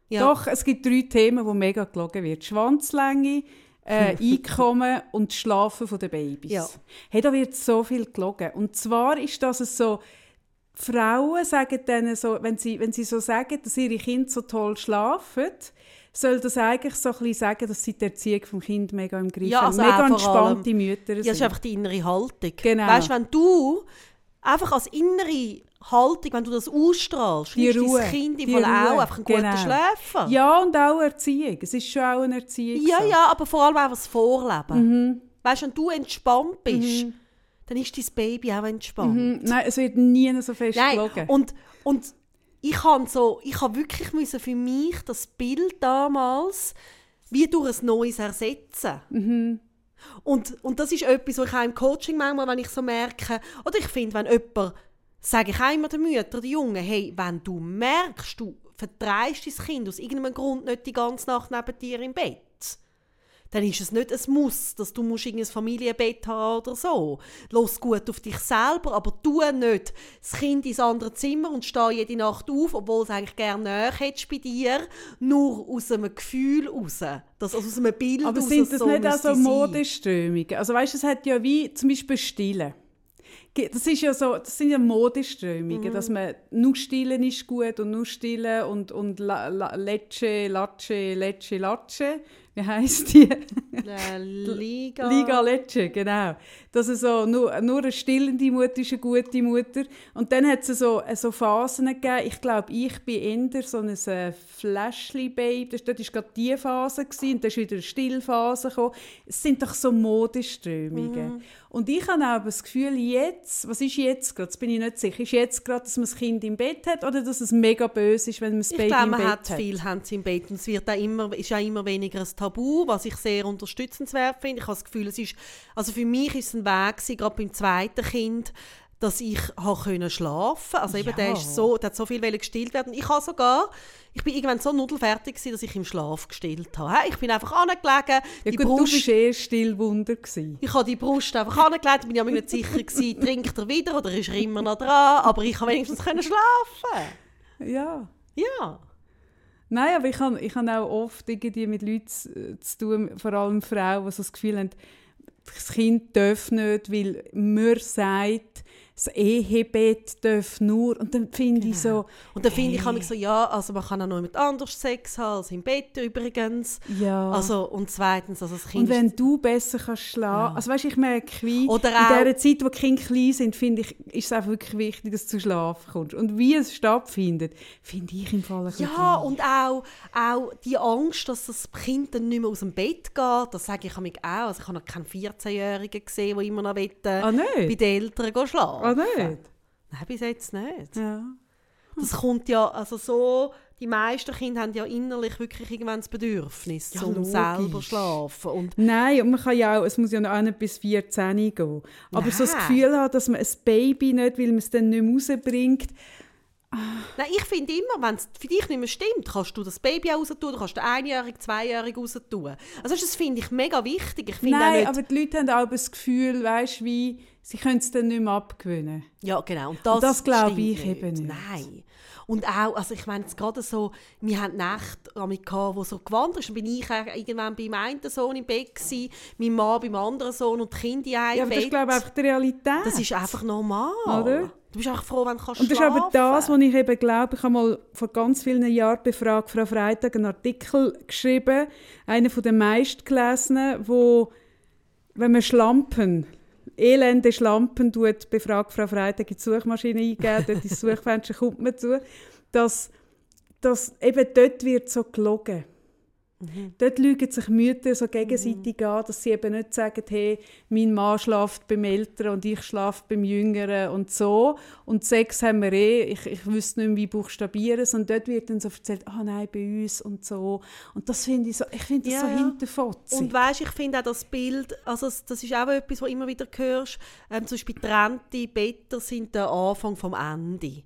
Ja. Doch, es gibt drei Themen, wo mega gelogen wird. Schwanzlänge, äh, [laughs] Einkommen und Schlafen der Babys. Ja. Hey, da wird so viel gelogen. Und zwar ist das so, Frauen sagen denen so, wenn sie, wenn sie so sagen, dass ihre Kinder so toll schlafen, soll das eigentlich so ein bisschen sagen, dass sie die Erziehung vom Kind mega im Griff Ja, haben. also Mega auch vor allem- entspannte Mütter Ja, das sind. ist einfach die innere Haltung. Genau. Weißt du, wenn du einfach als innere Haltung, wenn du das ausstrahlst, Die ist Ruhe, dein Kind im die Fall auch einfach ein guter genau. Schläfer. Ja, und auch Erziehung. Es ist schon auch eine Erziehung. ja, so. ja, aber vor allem auch das Vorleben. Mhm. Weißt du, wenn du entspannt bist, dann ist dein Baby auch entspannt. Mhm. Nein, es wird nie so fest Nein, gelogen. und, und ich habe so, ich habe wirklich müssen für mich das Bild damals wie durch ein neues ersetzen. Mhm. Und, und das ist etwas, was ich auch im Coaching manchmal, wenn ich so merke, oder ich finde, wenn jemand, sage ich auch immer den Müttern, den Jungen, hey, wenn du merkst, du vertreibst dein Kind aus irgendeinem Grund nicht die ganze Nacht neben dir im Bett, dann ist es nicht ein Muss, dass du musst ein Familienbett haben oder so. Los gut auf dich selber, aber tu nicht das Kind ins andere Zimmer und steh jede Nacht auf, obwohl es eigentlich gerne näher hättest bei dir, nur aus einem Gefühl raus. Das, also aus einem Bild Aber raus, sind das so nicht auch so. Modeströmungen? Also weißt du, es hat ja wie zum Beispiel Stillen. Das, ist ja so, das sind ja Modeströmungen, Mhm. dass man nur stillen ist gut und nur stillen und, und la, la, Lecce, Latsche, Lecce, Latsche. Wie heisst die? [laughs] Liga. Liga Lecce, genau. Dass es so, nur, nur eine stillende Mutter ist eine gute Mutter. Und dann hat es so, so Phasen gegeben. Ich glaube, ich bin eher so ein äh, Fläschli-Babe. Das- Dort war gerade die Phase gewesen, und dann ist wieder eine Stillphase gekommen. Es sind doch so Modeströmungen. Und ich habe auch das Gefühl, jetzt, was ist jetzt gerade, das bin ich nicht sicher, ist jetzt gerade, dass man das Kind im Bett hat oder dass es mega böse ist, wenn man das Ich Baby glaube, im man Bett hat hat? viel haben sie im Bett und es wird auch immer, ist auch immer weniger ein Tabu, was ich sehr unterstützenswert finde. Ich habe das Gefühl, es ist, also für mich ist es ein Weg gewesen, gerade beim zweiten Kind, dass ich habe können schlafen. Also eben, der Ja. ist so, der hat so viel gestillt werden. Ich habe sogar, ich bin irgendwann so nudelfertig gewesen, dass ich im Schlaf gestillt habe. Ich bin einfach angelegen, Ja die gut, du Brust bist eh Stillwunder gewesen. ich habe die Brust einfach angelegt, bin ja nicht sicher gewesen, trinkt er wieder oder ist er immer noch dran, aber ich konnte wenigstens können schlafen. Ja. Ja. Nein, aber ich habe ich hab auch oft irgendwie mit Leuten zu, tun, vor allem Frauen, die so das Gefühl haben, das Kind darf nicht, weil man sagt, das Ehebett darf nur. Und dann finde ich so, Und dann finde ich Hey. manchmal so, ja, also man kann auch noch mit anders Sex haben als im Bett übrigens. ja. Also, und zweitens, also das Kind und wenn du besser kannst schlafen, also weißt, ich merke, wie Oder in dieser Zeit, wo die Kinder klein sind, finde ich, ist es einfach wirklich wichtig, dass du zu schlafen kommst. Und wie es stattfindet, finde ich im Fall ein Ja, und auch, auch die Angst, dass das Kind dann nicht mehr aus dem Bett geht, das sage ich auch. Also ich habe noch keinen 14-Jährigen gesehen, der immer noch äh, Ah, bei den Eltern schlafen Ah, nicht? Nein, bis jetzt nicht. Ja. Das kommt ja, also so, die meisten Kinder haben ja innerlich wirklich irgendwann das Bedürfnis, Ja, zum logisch. selber schlafen. Und Nein, und man kann ja auch, es muss ja noch nicht bis 14 gehen. Aber so das Nein. Gefühl haben, dass man ein Baby nicht, weil man es dann nicht mehr rausbringt. Nein, ich finde immer, wenn es für dich nicht mehr stimmt, kannst du das Baby auch raus tun, du kannst den Einjährigen, Zweijährigen raus tun. Also das finde ich mega wichtig. Ich Nein, nicht, aber die Leute haben auch das Gefühl, weißt, wie, sie können es dann nicht mehr abgewöhnen. Ja, genau. Und das, das glaube ich eben nicht. Nein. Und auch, also ich meine gerade so, wir hatten Nächte, die wo so gewandert ist, dann bin ich irgendwann beim einen Sohn im Bett gewesen, mein Mann beim anderen Sohn und die Kinder in einem Ja, aber das Bett. ist, glaube ich, einfach die Realität. Das ist einfach normal. Oder? Du bist einfach froh, wenn du kannst Und das ist aber schlafen. das, was ich eben glaube, ich habe mal vor ganz vielen Jahren bei Frage Frau Freitag einen Artikel geschrieben, einer von den meistgelesenen, wo, wenn man Schlampen, elende Schlampen tut, bei Frage Frau Freitag in die Suchmaschine eingeben, dort ins Suchfenster kommt man zu, dass, dass eben dort wird so gelogen. Dort lügen sich Mütter so gegenseitig an, dass sie eben nicht sagen, hey, mein Mann schlaft beim Älteren und ich schlafe beim Jüngeren und so. Und Sex haben wir eh, ich, ich wüsste nicht mehr, wie buchstabieren, sondern dort wird dann so erzählt, ah nein, bei uns und so. Und das finde ich so, ich finde das Ja, so ja. hinterfotzig. Und weißt, ich finde auch das Bild, also das ist auch etwas, was immer wieder hörst, ähm, zum Beispiel getrennte Betten sind der Anfang vom Ende.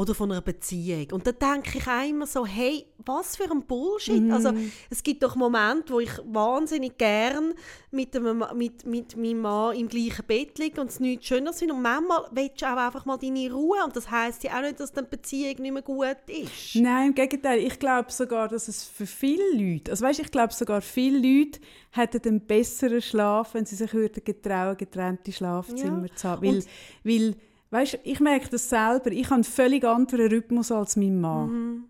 Oder von einer Beziehung. Und da denke ich auch immer so, hey, was für ein Bullshit. Mhm. Also es gibt doch Momente, wo ich wahnsinnig gern mit, Ma- mit, mit meinem Mann im gleichen Bett liege und es nichts schöner sind. Und manchmal willst du auch einfach mal deine Ruhe. Und das heisst ja auch nicht, dass dann die Beziehung nicht mehr gut ist. Nein, im Gegenteil. Ich glaube sogar, dass es für viele Leute, also weißt, ich glaube sogar viele Leute hätten einen besseren Schlaf, wenn sie sich würden getrauen, getrennte Schlafzimmer Ja. zu haben. Weil, Und- weil weißt, ich merke das selber. Ich habe einen völlig anderen Rhythmus als mein Mann. Mhm.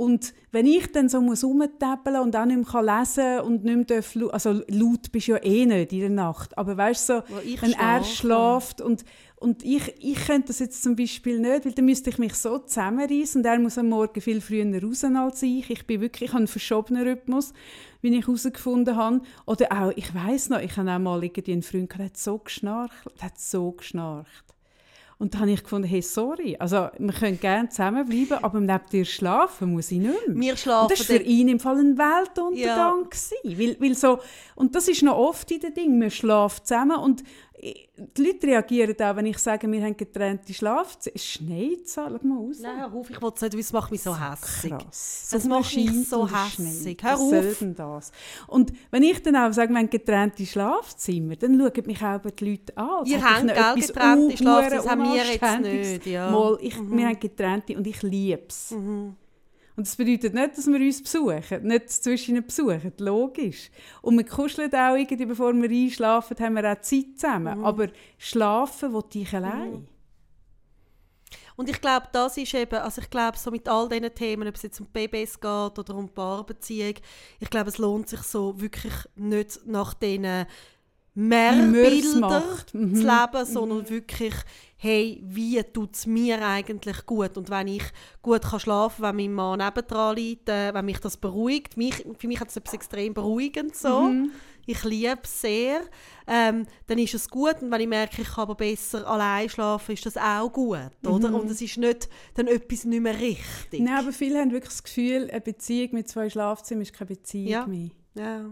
Und wenn ich dann so muss rumtappeln und auch nicht mehr kann lesen und nicht mehr darf, also laut bist du ja eh nicht in der Nacht, aber weißt du, so, wenn er schlafe. schläft und, und ich, ich könnte das jetzt zum Beispiel nicht, weil dann müsste ich mich so zusammenreißen und er muss am Morgen viel früher raus als ich. Ich bin wirklich, ich habe einen verschobenen Rhythmus, wie ich herausgefunden habe. Oder auch, ich weiß noch, ich habe auch mal irgendwie einen Freund gehabt, der hat so geschnarcht, der hat so geschnarcht. Und da habe ich gefunden, hey, sorry, also wir können gerne zusammenbleiben, aber neben dir schlafen muss ich nicht mehr. Wir schlafen und das war für ihn im Fall ein Weltuntergang. Ja. Weil, weil so, und das ist noch oft in den Dingen, man schläft zusammen und die Leute reagieren auch, wenn ich sage, wir haben getrennte Schlafzimmer. Es schneit so, schau mal raus. Nein, hör auf, ich will es nicht, es macht mich so hässlich. Krass. Das macht mich so hässlich. Hör auf. Was soll das? Und wenn ich dann auch sage, wir haben getrennte Schlafzimmer, dann schauen mich auch die Leute an. Ihr habt gell, getrennte Schlafzimmer, das haben wir jetzt nicht. Ja. Mal, ich, mhm. Wir haben getrennte und ich liebe es. Mhm. Und das bedeutet nicht, dass wir uns besuchen, nicht zwischen besuchen, logisch. Und wir kuscheln auch irgendwie, bevor wir einschlafen, haben wir auch Zeit zusammen. Mhm. Aber schlafen will ich allein. Mhm. Und ich glaube, das ist eben, also ich glaube, so mit all diesen Themen, ob es jetzt um Babys geht oder um Paarbeziehung, ich glaube, es lohnt sich so wirklich nicht nach diesen Mehrbildern mhm. zu leben, sondern mhm. wirklich hey, wie tut es mir eigentlich gut? Und wenn ich gut kann schlafen kann, wenn mein Mann nebendran liegt, äh, wenn mich das beruhigt, mich, für mich hat es etwas extrem beruhigend so. Mhm. Ich liebe es sehr. Ähm, dann ist es gut. Und wenn ich merke, ich kann aber besser allein schlafen, ist das auch gut. Oder? Mhm. Und es ist nicht dann etwas nicht mehr richtig. Nein, aber viele haben wirklich das Gefühl, eine Beziehung mit zwei Schlafzimmern ist keine Beziehung ja. mehr. Ja.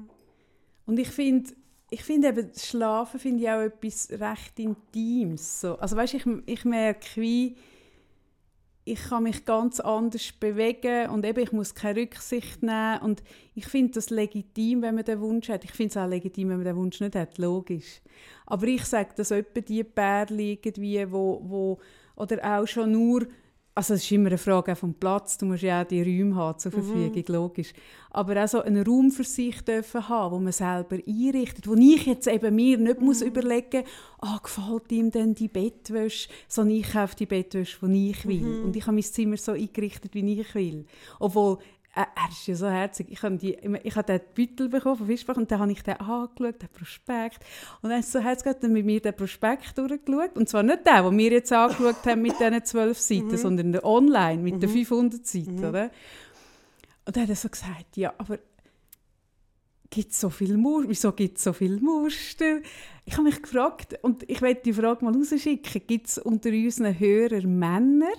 Und ich finde, ich finde eben, Schlafen finde ich auch etwas recht Intimes. So. Also weißt, ich, ich merke, wie ich kann mich ganz anders bewegen und eben, ich muss keine Rücksicht nehmen und ich finde das legitim, wenn man den Wunsch hat. Ich finde es auch legitim, wenn man den Wunsch nicht hat, logisch. Aber ich sage, dass etwa die Pärchen irgendwie, wo, wo oder auch schon nur also es ist immer eine Frage vom Platz, du musst ja auch die Räume haben zur mhm. Verfügung, mhm. logisch. Aber auch so einen Raum für sich dürfen haben, wo man selber einrichtet, wo ich jetzt eben mir nicht mhm. muss überlegen muss, ah, gefällt ihm denn die Bettwäsche, sondern ich kaufe die Bettwäsche, die ich will. Mhm. Und ich habe mein Zimmer so eingerichtet, wie ich will. Obwohl äh, er ist ja so herzig. Ich habe, die, ich habe den Beutel bekommen von Fischbach und dann habe ich den angeschaut, den Prospekt. Und dann ist so herzig, dann mit mir den Prospekt durchgeschaut. Und zwar nicht den, den wir jetzt angeschaut haben mit diesen zwölf Seiten, mhm. sondern den online mit mhm. den 500 Seiten. Mhm. Oder? Und dann hat er so gesagt, ja, aber gibt so viel Muster? Wieso gibt es so viele Muster? Ich habe mich gefragt, und ich werde die Frage mal rausschicken, gibt es unter unseren Hörern Männer,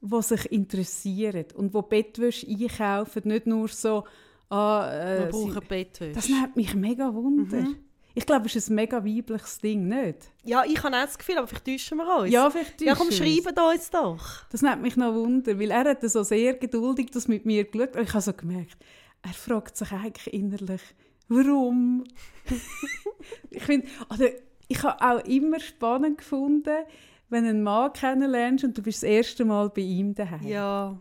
die sich interessieren und die Bettwäsche einkaufen, nicht nur so, ah, äh, Wir brauchen Bettwäsche. Das nimmt mich mega Wunder. Mhm. Ich glaube, es ist ein mega weibliches Ding, nicht? Ja, ich habe auch das Gefühl, aber vielleicht täuschen wir uns. Ja, vielleicht täuschen Ja, komm, schreiben uns doch. Das nimmt mich noch Wunder, weil er hat so sehr geduldig das mit mir geschaut. Und ich habe so gemerkt, er fragt sich eigentlich innerlich, warum? [laughs] ich finde, oder ich habe auch immer spannend gefunden, wenn du einen Mann kennenlernst und du bist das erste Mal bei ihm daheim. Ja.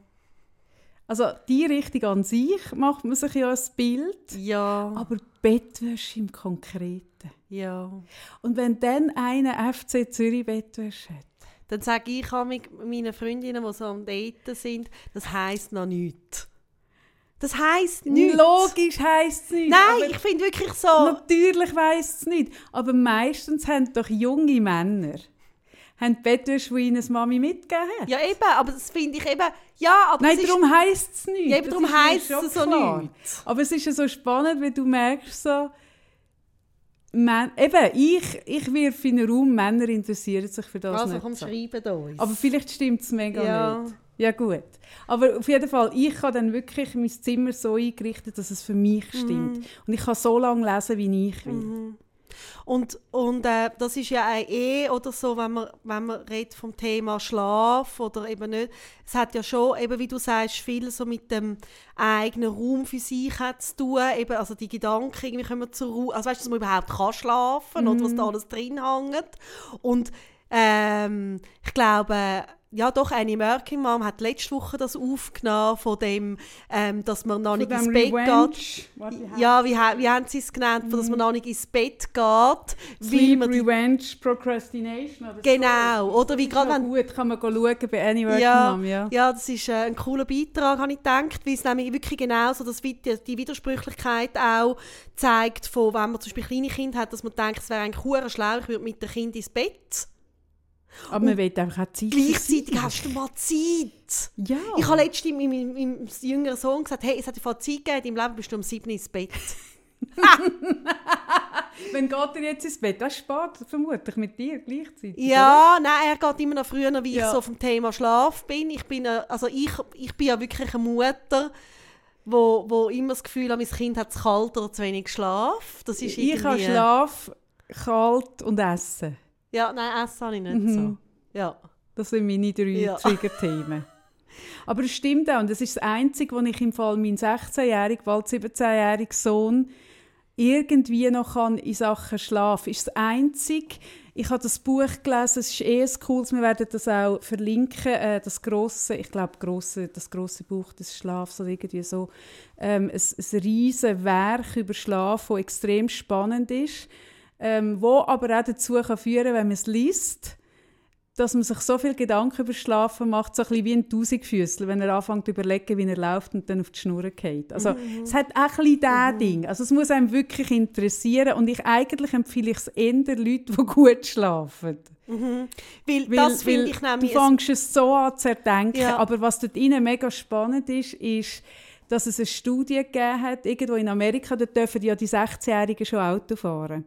Also die Richtung an sich macht man sich ja ein Bild. Ja. Aber Bettwäsche im Konkreten. Ja. Und wenn dann einer FC Zürich Bettwäsche hat, dann sage ich auch mit meinen Freundinnen, die so am Daten sind, das heisst noch nichts. Das heisst nichts. Logisch heisst es nicht. Nein, ich finde wirklich so. Natürlich weiss es nicht. Aber meistens haben doch junge Männer haben die Bettwäsche, die ihnen Mami mitgegeben hat. Ja, eben, aber das finde ich eben... Ja, aber Nein, darum heisst es nicht. Ja, eben, darum heisst es so nicht. Aber es ist ja so spannend, wenn du merkst, so... Man, eben, ich, ich wirf in einen Raum, Männer interessieren sich für das also, nicht. komm, so. schreiben uns. Aber vielleicht stimmt es mega ja. nicht. Ja, gut. Aber auf jeden Fall, ich habe dann wirklich mein Zimmer so eingerichtet, dass es für mich stimmt. Mhm. Und ich kann so lange lesen, wie ich will. Mhm. Und, und äh, das ist ja auch eh oder so, wenn man, wenn man redet vom Thema Schlaf oder eben nicht. Es hat ja schon, eben wie du sagst, viel so mit dem eigenen Raum für sich hat zu tun. Eben, also die Gedanken irgendwie kommen zur Ruhe. Also weißt du, dass man überhaupt kann schlafen mhm. oder was da alles drin hängt. Und ähm, ich glaube, ja doch, Annie Merkin Mom hat letzte Woche das aufgenommen, von dem, ähm, dass man noch von nicht ins Bett Revenge. geht. Ja, wie, wie haben sie es genannt? Mm. Dass man noch nicht ins Bett geht. Sleep, Revenge, Procrastination. Oder genau, so. oder wie gerade wenn... gut, kann man schauen bei Annie Merkin ja, Mom, ja. Ja, das ist äh, ein cooler Beitrag, habe ich gedacht, weil es nämlich wirklich genau so dass die Widersprüchlichkeit auch zeigt, von wenn man zum Beispiel kleine Kinder hat, dass man denkt, es wäre eigentlich schlau, ich würde mit dem Kind ins Bett aber man will einfach auch Zeit Gleichzeitig hast du mal Zeit. Ja. Ich habe letztens meinem, meinem jüngeren Sohn gesagt, hey, es hat dir Zeit gegeben, im Leben bist du um 7 ins Bett. [laughs] Wann geht er jetzt ins Bett? Das ist spät, vermutlich mit dir gleichzeitig. Ja, nein, er geht immer noch früher, wie Ja. ich so vom Thema Schlaf bin. Ich bin, äh, also ich, ich bin ja wirklich eine Mutter, wo, wo immer das Gefühl hat, mein Kind hat zu kalt oder zu wenig Schlaf. Das ist Ich habe Schlaf, kalt und Essen. Ja, nein, Essen habe ich nicht Mhm. so. Ja. Das sind meine drei Ja. [laughs] Triggerthemen. Aber es stimmt auch. Und das ist das Einzige, wo ich im Fall meinen 16-jährigen, bald 17-jährigen Sohn irgendwie noch kann in Sachen Schlaf. Ist das Einzige. Ich habe das Buch gelesen, es ist eh ein cooles, wir werden das auch verlinken, äh, das grosse, ich glaube grosse, das grosse Buch des Schlafs oder irgendwie so, ähm, ein, ein riesen Werk über Schlaf, das extrem spannend ist, ähm, wo aber auch dazu kann führen, wenn man es liest, dass man sich so viel Gedanken über Schlafen macht, so ein bisschen wie ein Tausendfüßler, wenn er anfängt zu überlegen, wie er läuft und dann auf die Schnur geht. Also es hat auch ein bisschen dieses Ding. Also es muss einem wirklich interessieren und ich eigentlich empfehle ich es eher Leuten, die gut schlafen. Weil, Weil, das finde weil ich du fängst es so an zu erdenken. Ja. Aber was dort innen mega spannend ist, ist, dass es eine Studie gegeben hat, irgendwo in Amerika, da dürfen ja die 16-Jährigen schon Auto fahren.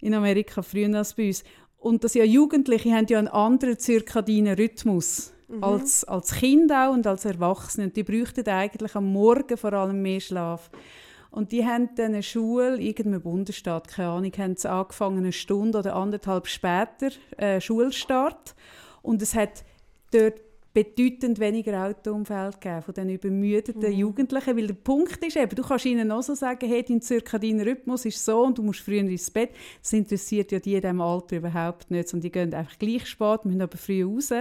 In Amerika, früher als bei uns. Und dass ja Jugendliche haben ja einen anderen zirkadinen Rhythmus als, als Kinder auch und als Erwachsene. Und die bräuchten eigentlich am Morgen vor allem mehr Schlaf. Und die haben dann eine Schule, irgendeinem Bundesstaat, keine Ahnung, haben sie angefangen, eine Stunde oder anderthalb später, äh, Schulstart. Und es hat dort bedeutend weniger Autounfälle gegeben von den übermüdeten Jugendlichen, weil der Punkt ist eben, du kannst ihnen auch so sagen, hey, dein zirkadiner Rhythmus ist so und du musst früher ins Bett. Das interessiert ja die in diesem Alter überhaupt nicht, und die gehen einfach gleich spät, müssen aber früh raus.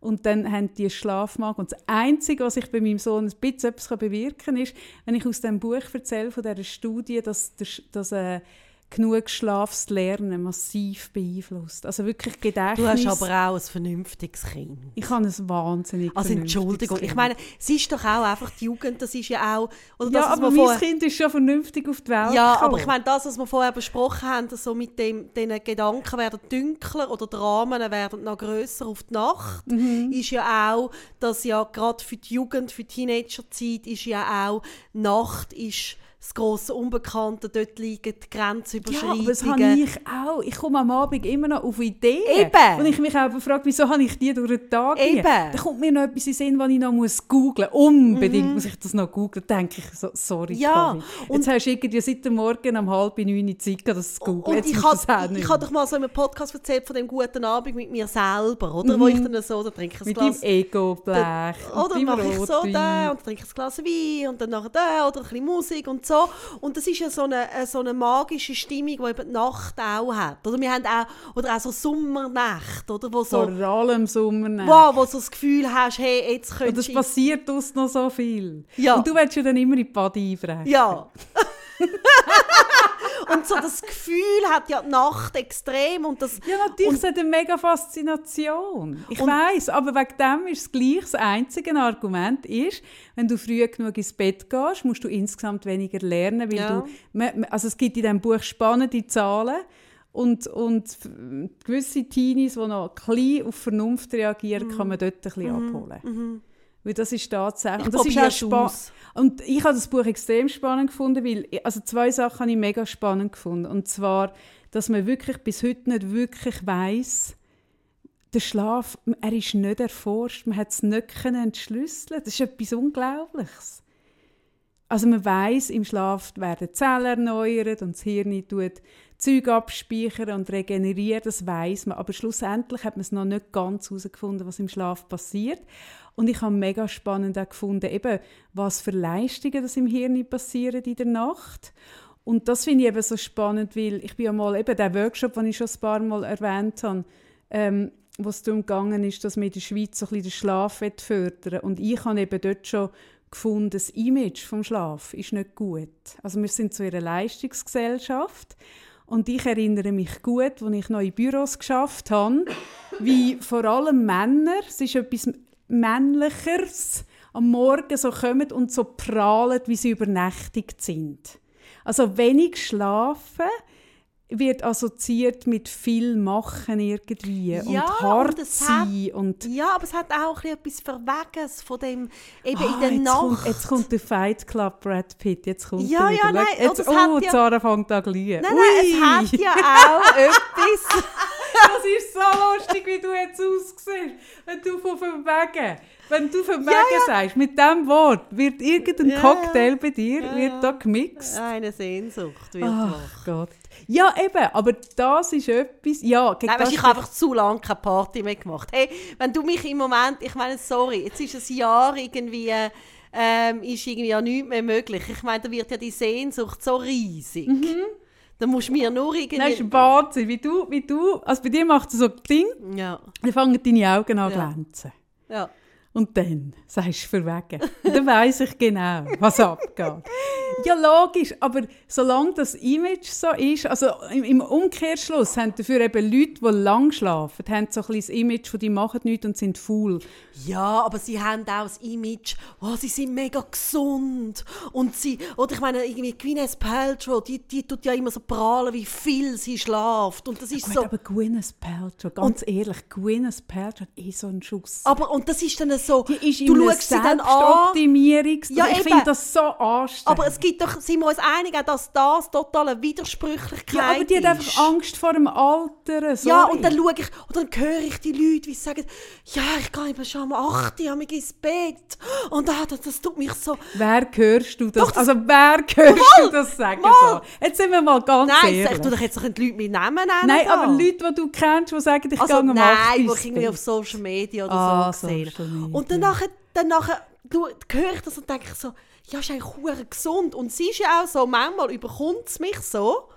Und dann haben die Schlafmangel. Und das Einzige, was ich bei meinem Sohn ein bisschen etwas bewirken kann, ist, wenn ich aus dem Buch erzähle, von dieser Studie, dass, dass äh, genug Schlaf das Lernen massiv beeinflusst. Also wirklich Gedächtnis. Du hast aber auch ein vernünftiges Kind. Ich habe ein wahnsinnig Also Entschuldigung, ich Kind. meine, es ist doch auch einfach die Jugend, das ist ja auch... Oder Ja, das, aber mein vorher- Kind ist schon vernünftig auf die Welt Ja, gekommen. aber ich meine, das, was wir vorher besprochen haben, so mit dem, diesen Gedanken werden dunkler oder die Rahmen werden noch grösser auf die Nacht, Mhm. ist ja auch, dass ja gerade für die Jugend, für die Teenagerzeit ist ja auch, Nacht ist das grosse Unbekannte, dort liegen die ja, Grenzüberschreitungen. aber das habe ich auch. Ich komme am Abend immer noch auf Ideen. Eben. Und ich mich auch frage, wieso habe ich die durch den Tag Eben. Da kommt mir noch etwas in den Sinn, was ich noch muss googlen muss. Unbedingt muss ich das noch googlen. Da denke ich so, sorry, Mhm. Ja, Karin. und- Jetzt hast du irgendwie seit dem Morgen um halb neun Zeit das zu googeln. Und Jetzt ich habe ich hab doch mal so in einem Podcast erzählt von dem guten Abend mit mir selber, oder? Wo ich dann so, da trinke ich ein Mhm. Mit Glas... deinem Ego-Blech. Oder mache ich so da und trinke ein Glas Wein und dann nachher da oder ein bisschen Musik und so. Und das ist ja so eine, äh, so eine magische Stimmung, die eben die Nacht auch hat. Oder wir haben auch, oder auch so Sommernächte, oder? Wo so, Vor allem Sommer. wow, wo du so das Gefühl hast, hey, jetzt Und könntest es passiert uns noch so viel. Ja. Und du willst ja dann immer in die Body einbrechen. Ja. [laughs] [laughs] und so das Gefühl hat ja die Nacht extrem und das... Ja, natürlich, es hat eine mega Faszination. Ich Und- weiß, aber wegen dem ist es gleich, das einzige Argument ist, wenn du früh genug ins Bett gehst, musst du insgesamt weniger lernen, weil Ja. du, also es gibt in diesem Buch spannende Zahlen und, und gewisse Teenies, die noch klein auf Vernunft reagieren, kann man dort ein bisschen abholen. Weil das ist tatsächlich. Ich und das ist auch probier's spa- aus. Und ich habe das Buch extrem spannend gefunden, weil also zwei Sachen habe ich mega spannend gefunden. Und zwar, dass man wirklich bis heute nicht wirklich weiß, der Schlaf, er ist nicht erforscht, man hat es nicht entschlüsseln. Das ist etwas Unglaubliches. Also man weiß, im Schlaf werden Zellen erneuert und das Hirn tut Zeug abspeichern und regenerieren, das weiß man. Aber schlussendlich hat man es noch nicht ganz herausgefunden, was im Schlaf passiert. Und ich habe mega spannend auch gefunden, eben, was für Leistungen das im Hirn passieren in der Nacht. Und das finde ich eben so spannend, weil ich bin ja mal, eben der Workshop, den ich schon ein paar Mal erwähnt habe, ähm, wo es darum gegangen ist, dass wir in der Schweiz so ein den Schlaf fördern Und ich habe eben dort schon gefunden, das Image vom Schlaf ist nicht gut. Also wir sind in einer Leistungsgesellschaft und ich erinnere mich gut, als ich in Büros geschafft habe, wie vor allem Männer, es ist etwas Männlicheres, am Morgen so kommen und so prahlen, wie sie übernächtigt sind. Also wenig schlafen wird assoziiert mit viel machen irgendwie Ja, und hart und es hat- sein und Ja, aber es hat auch ein bisschen etwas Verweges von dem, eben Ah, in der jetzt Nacht. Kommt, jetzt kommt der Fight Club Brad Pitt, jetzt kommt Ja, er wieder. ja, nein, jetzt, oh, ja- Sarah fängt an zu. Nein, nein, Ui. es hat ja auch [laughs] etwas. Das ist so lustig, wie du jetzt aussiehst, wenn du von verwegen, wenn du verwegen sagst, mit diesem Wort wird irgendein Ja, Cocktail bei dir, Ja, wird ja. da gemixt. Eine Sehnsucht wird Ach wach. Gott. Ja, eben, aber das ist etwas, ja, gegen Nein, weißt, ich habe einfach zu lange keine Party mehr gemacht. Hey, wenn du mich im Moment, ich meine, sorry, jetzt ist ein Jahr irgendwie, ähm, ist irgendwie ja nichts mehr möglich. Ich meine, da wird ja die Sehnsucht so riesig. Da musst du mir nur irgendwie... Nein, ist Wahnsinn, wie du, wie du, also bei dir macht es so Ding, ja, dann fangen deine Augen an zu Ja. glänzen. ja. Und dann sagst du verwegen. Und dann weiss ich genau, was abgeht. Ja, logisch, aber solange das Image so ist, also im, Umkehrschluss haben dafür eben Leute, die lang schlafen, haben so ein bisschen das Image von die machen nichts und sind faul. Ja, aber sie haben auch das Image, oh, sie sind mega gesund. Und sie, oder ich meine, irgendwie Gwyneth Paltrow, die, die tut ja immer so prahlen, wie viel sie schlaft. Und das ist Gut, so... aber Gwyneth Paltrow, ganz ehrlich, Gwyneth Paltrow hat eh so einen Schuss. Aber, und das ist dann so, die ist du schaust sie dann an. Ja, ich finde das so anstrengend. aber es gibt doch, sind wir uns einig, dass das totale Widersprüchlichkeit ja, aber die hat ist. einfach Angst vor dem Alter. Sorry. Ja, und dann schaue ich, und dann höre ich die Leute, wie sie sagen, ja, ich gehe eben schon um 8 Uhr ins Bett. Und ah, das, das tut mich so... Wer hörst du das? Doch, das- also wer hörst du das sagen? Mal. So? Jetzt sind wir mal ganz Nein, ehrlich. ich tue doch jetzt nicht die Leute mit Namen nennen. Nein, da. aber Leute, die du kennst, die sagen, ich Also gehe um nein, 8 die ins ich irgendwie auf Social Media oder Ah, so gesehen. Und nachher schau- höre ich das und denke ich so, ja, ist eigentlich gesund. Und sie ist ja auch so, manchmal überkommt es mich so.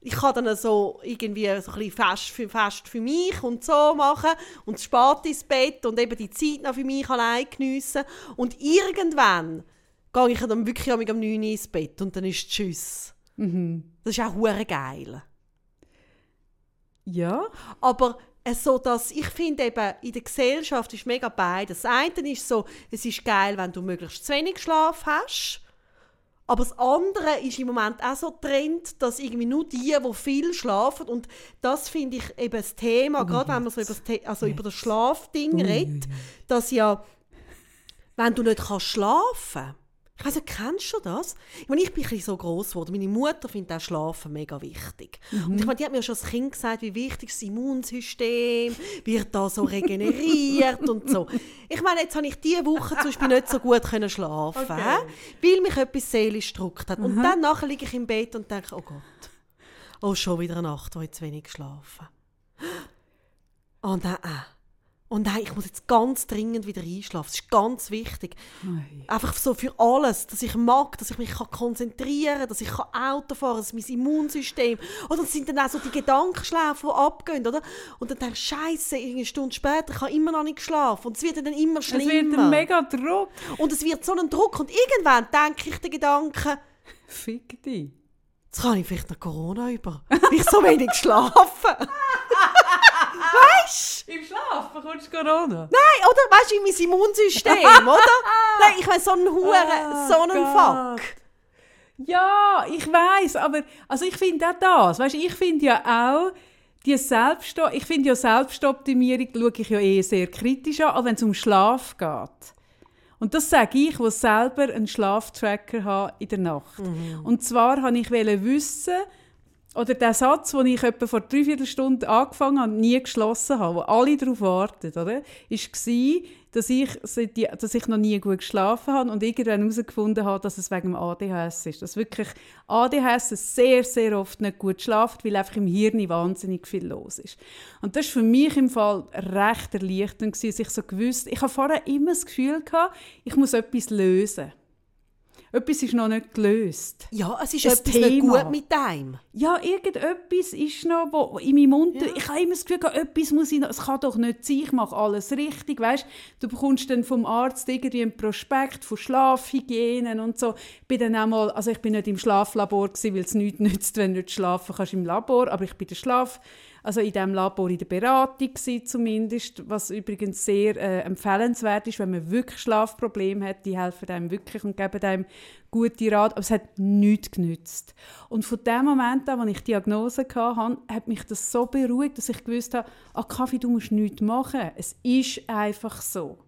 Ich kann dann so irgendwie so ein bisschen fest für, fest für mich und so machen und spät ins Bett und eben die Zeit noch für mich allein geniessen. Und irgendwann gehe ich dann wirklich am 9 Uhr ins Bett und dann ist Tschüss. Mhm. Das ist auch hure geil. Ja, Aber so, dass ich finde eben, in der Gesellschaft ist mega beides. Das eine ist so, es ist geil, wenn du möglichst zu wenig Schlaf hast. Aber das andere ist im Moment auch so Trend, dass irgendwie nur die, die viel schlafen, und das finde ich eben das Thema, gerade wenn man so über das, The also über das Schlafding redet, dass ja, wenn du nicht kannst schlafen ich weiß nicht, kennst du das? Ich meine, ich bin ein bisschen so gross geworden. Meine Mutter findet auch Schlafen mega wichtig. Und ich meine, die hat mir schon als Kind gesagt, wie wichtig das Immunsystem wird da so regeneriert und so. Ich meine, jetzt habe ich diese Woche zum Beispiel nicht so gut können schlafen, Okay. weil mich etwas seelisch gedrückt hat. Und dann nachher liege ich im Bett und denke, oh Gott, oh, schon wieder eine Nacht, wo ich zu wenig geschlafen Und dann, äh. Und nein, ich muss jetzt ganz dringend wieder einschlafen. Das ist ganz wichtig. Ei. Einfach so für alles, dass ich mag, dass ich mich kann konzentrieren kann, dass ich kann Auto fahren kann, dass mein Immunsystem... Oder es sind dann auch so die Gedankenschläfe, die abgehen, oder? Und dann denke ich, Scheiße, eine Stunde später, ich habe immer noch nicht geschlafen. Und es wird dann immer es schlimmer. wird ein mega Druck. Und es wird so ein Druck. Und irgendwann denke ich den Gedanken, Fick dich. jetzt kann ich vielleicht noch Corona über, weil ich so wenig [laughs] schlafe. Weißt Im Schlaf bekommst du Corona. Nein, oder? Weißt du, in mein Immunsystem, oder? [laughs] Nein, ich meine, so einen Huren, Ah, so einen. Fuck. Ja, ich weiß, aber also ich finde auch das. Weißt, ich finde ja auch die Selbst ich finde ja Selbstoptimierung schaue ich ja eh sehr kritisch an, auch wenn es um Schlaf geht. Und das sage ich, wo selber einen Schlaftracker habe in der Nacht. Und zwar wollte ich wissen, oder der Satz, den ich etwa vor dreiviertel Stunden angefangen habe und nie geschlossen habe, wo alle darauf warten, oder, war, dass ich, dass ich noch nie gut geschlafen habe und irgendwann herausgefunden habe, dass es wegen dem ADHS ist. Dass wirklich ADHS sehr, sehr oft nicht gut schlaft, weil einfach im Hirn wahnsinnig viel los ist. Und das war für mich im Fall recht erleichternd, dass ich so gewusst, ich habe vorher immer das Gefühl gehabt, ich muss etwas lösen. Etwas ist noch nicht gelöst. Ja, es ist Das etwas nicht Thema. gut mit dem. Ja, irgendetwas ist noch, wo in meinem Mund... Ich habe immer das Gefühl, etwas muss ich noch... Es kann doch nicht sein, ich mache alles richtig, weißt Du bekommst dann vom Arzt irgendwie einen Prospekt von Schlafhygienen und so. Ich bin dann auch mal... Also ich bin nicht im Schlaflabor gewesen, weil es nichts nützt, wenn du nicht schlafen kannst im Labor, aber ich bin der Schlaf... also in diesem Labor in der Beratung zumindest, was übrigens sehr äh, empfehlenswert ist, wenn man wirklich Schlafprobleme hat, die helfen einem wirklich und geben einem gute Rat, aber es hat nichts genützt. Und von dem Moment an, als ich die Diagnose hatte, hat mich das so beruhigt, dass ich gewusst habe, ah, Kaffee, du musst nichts machen. Es ist einfach so.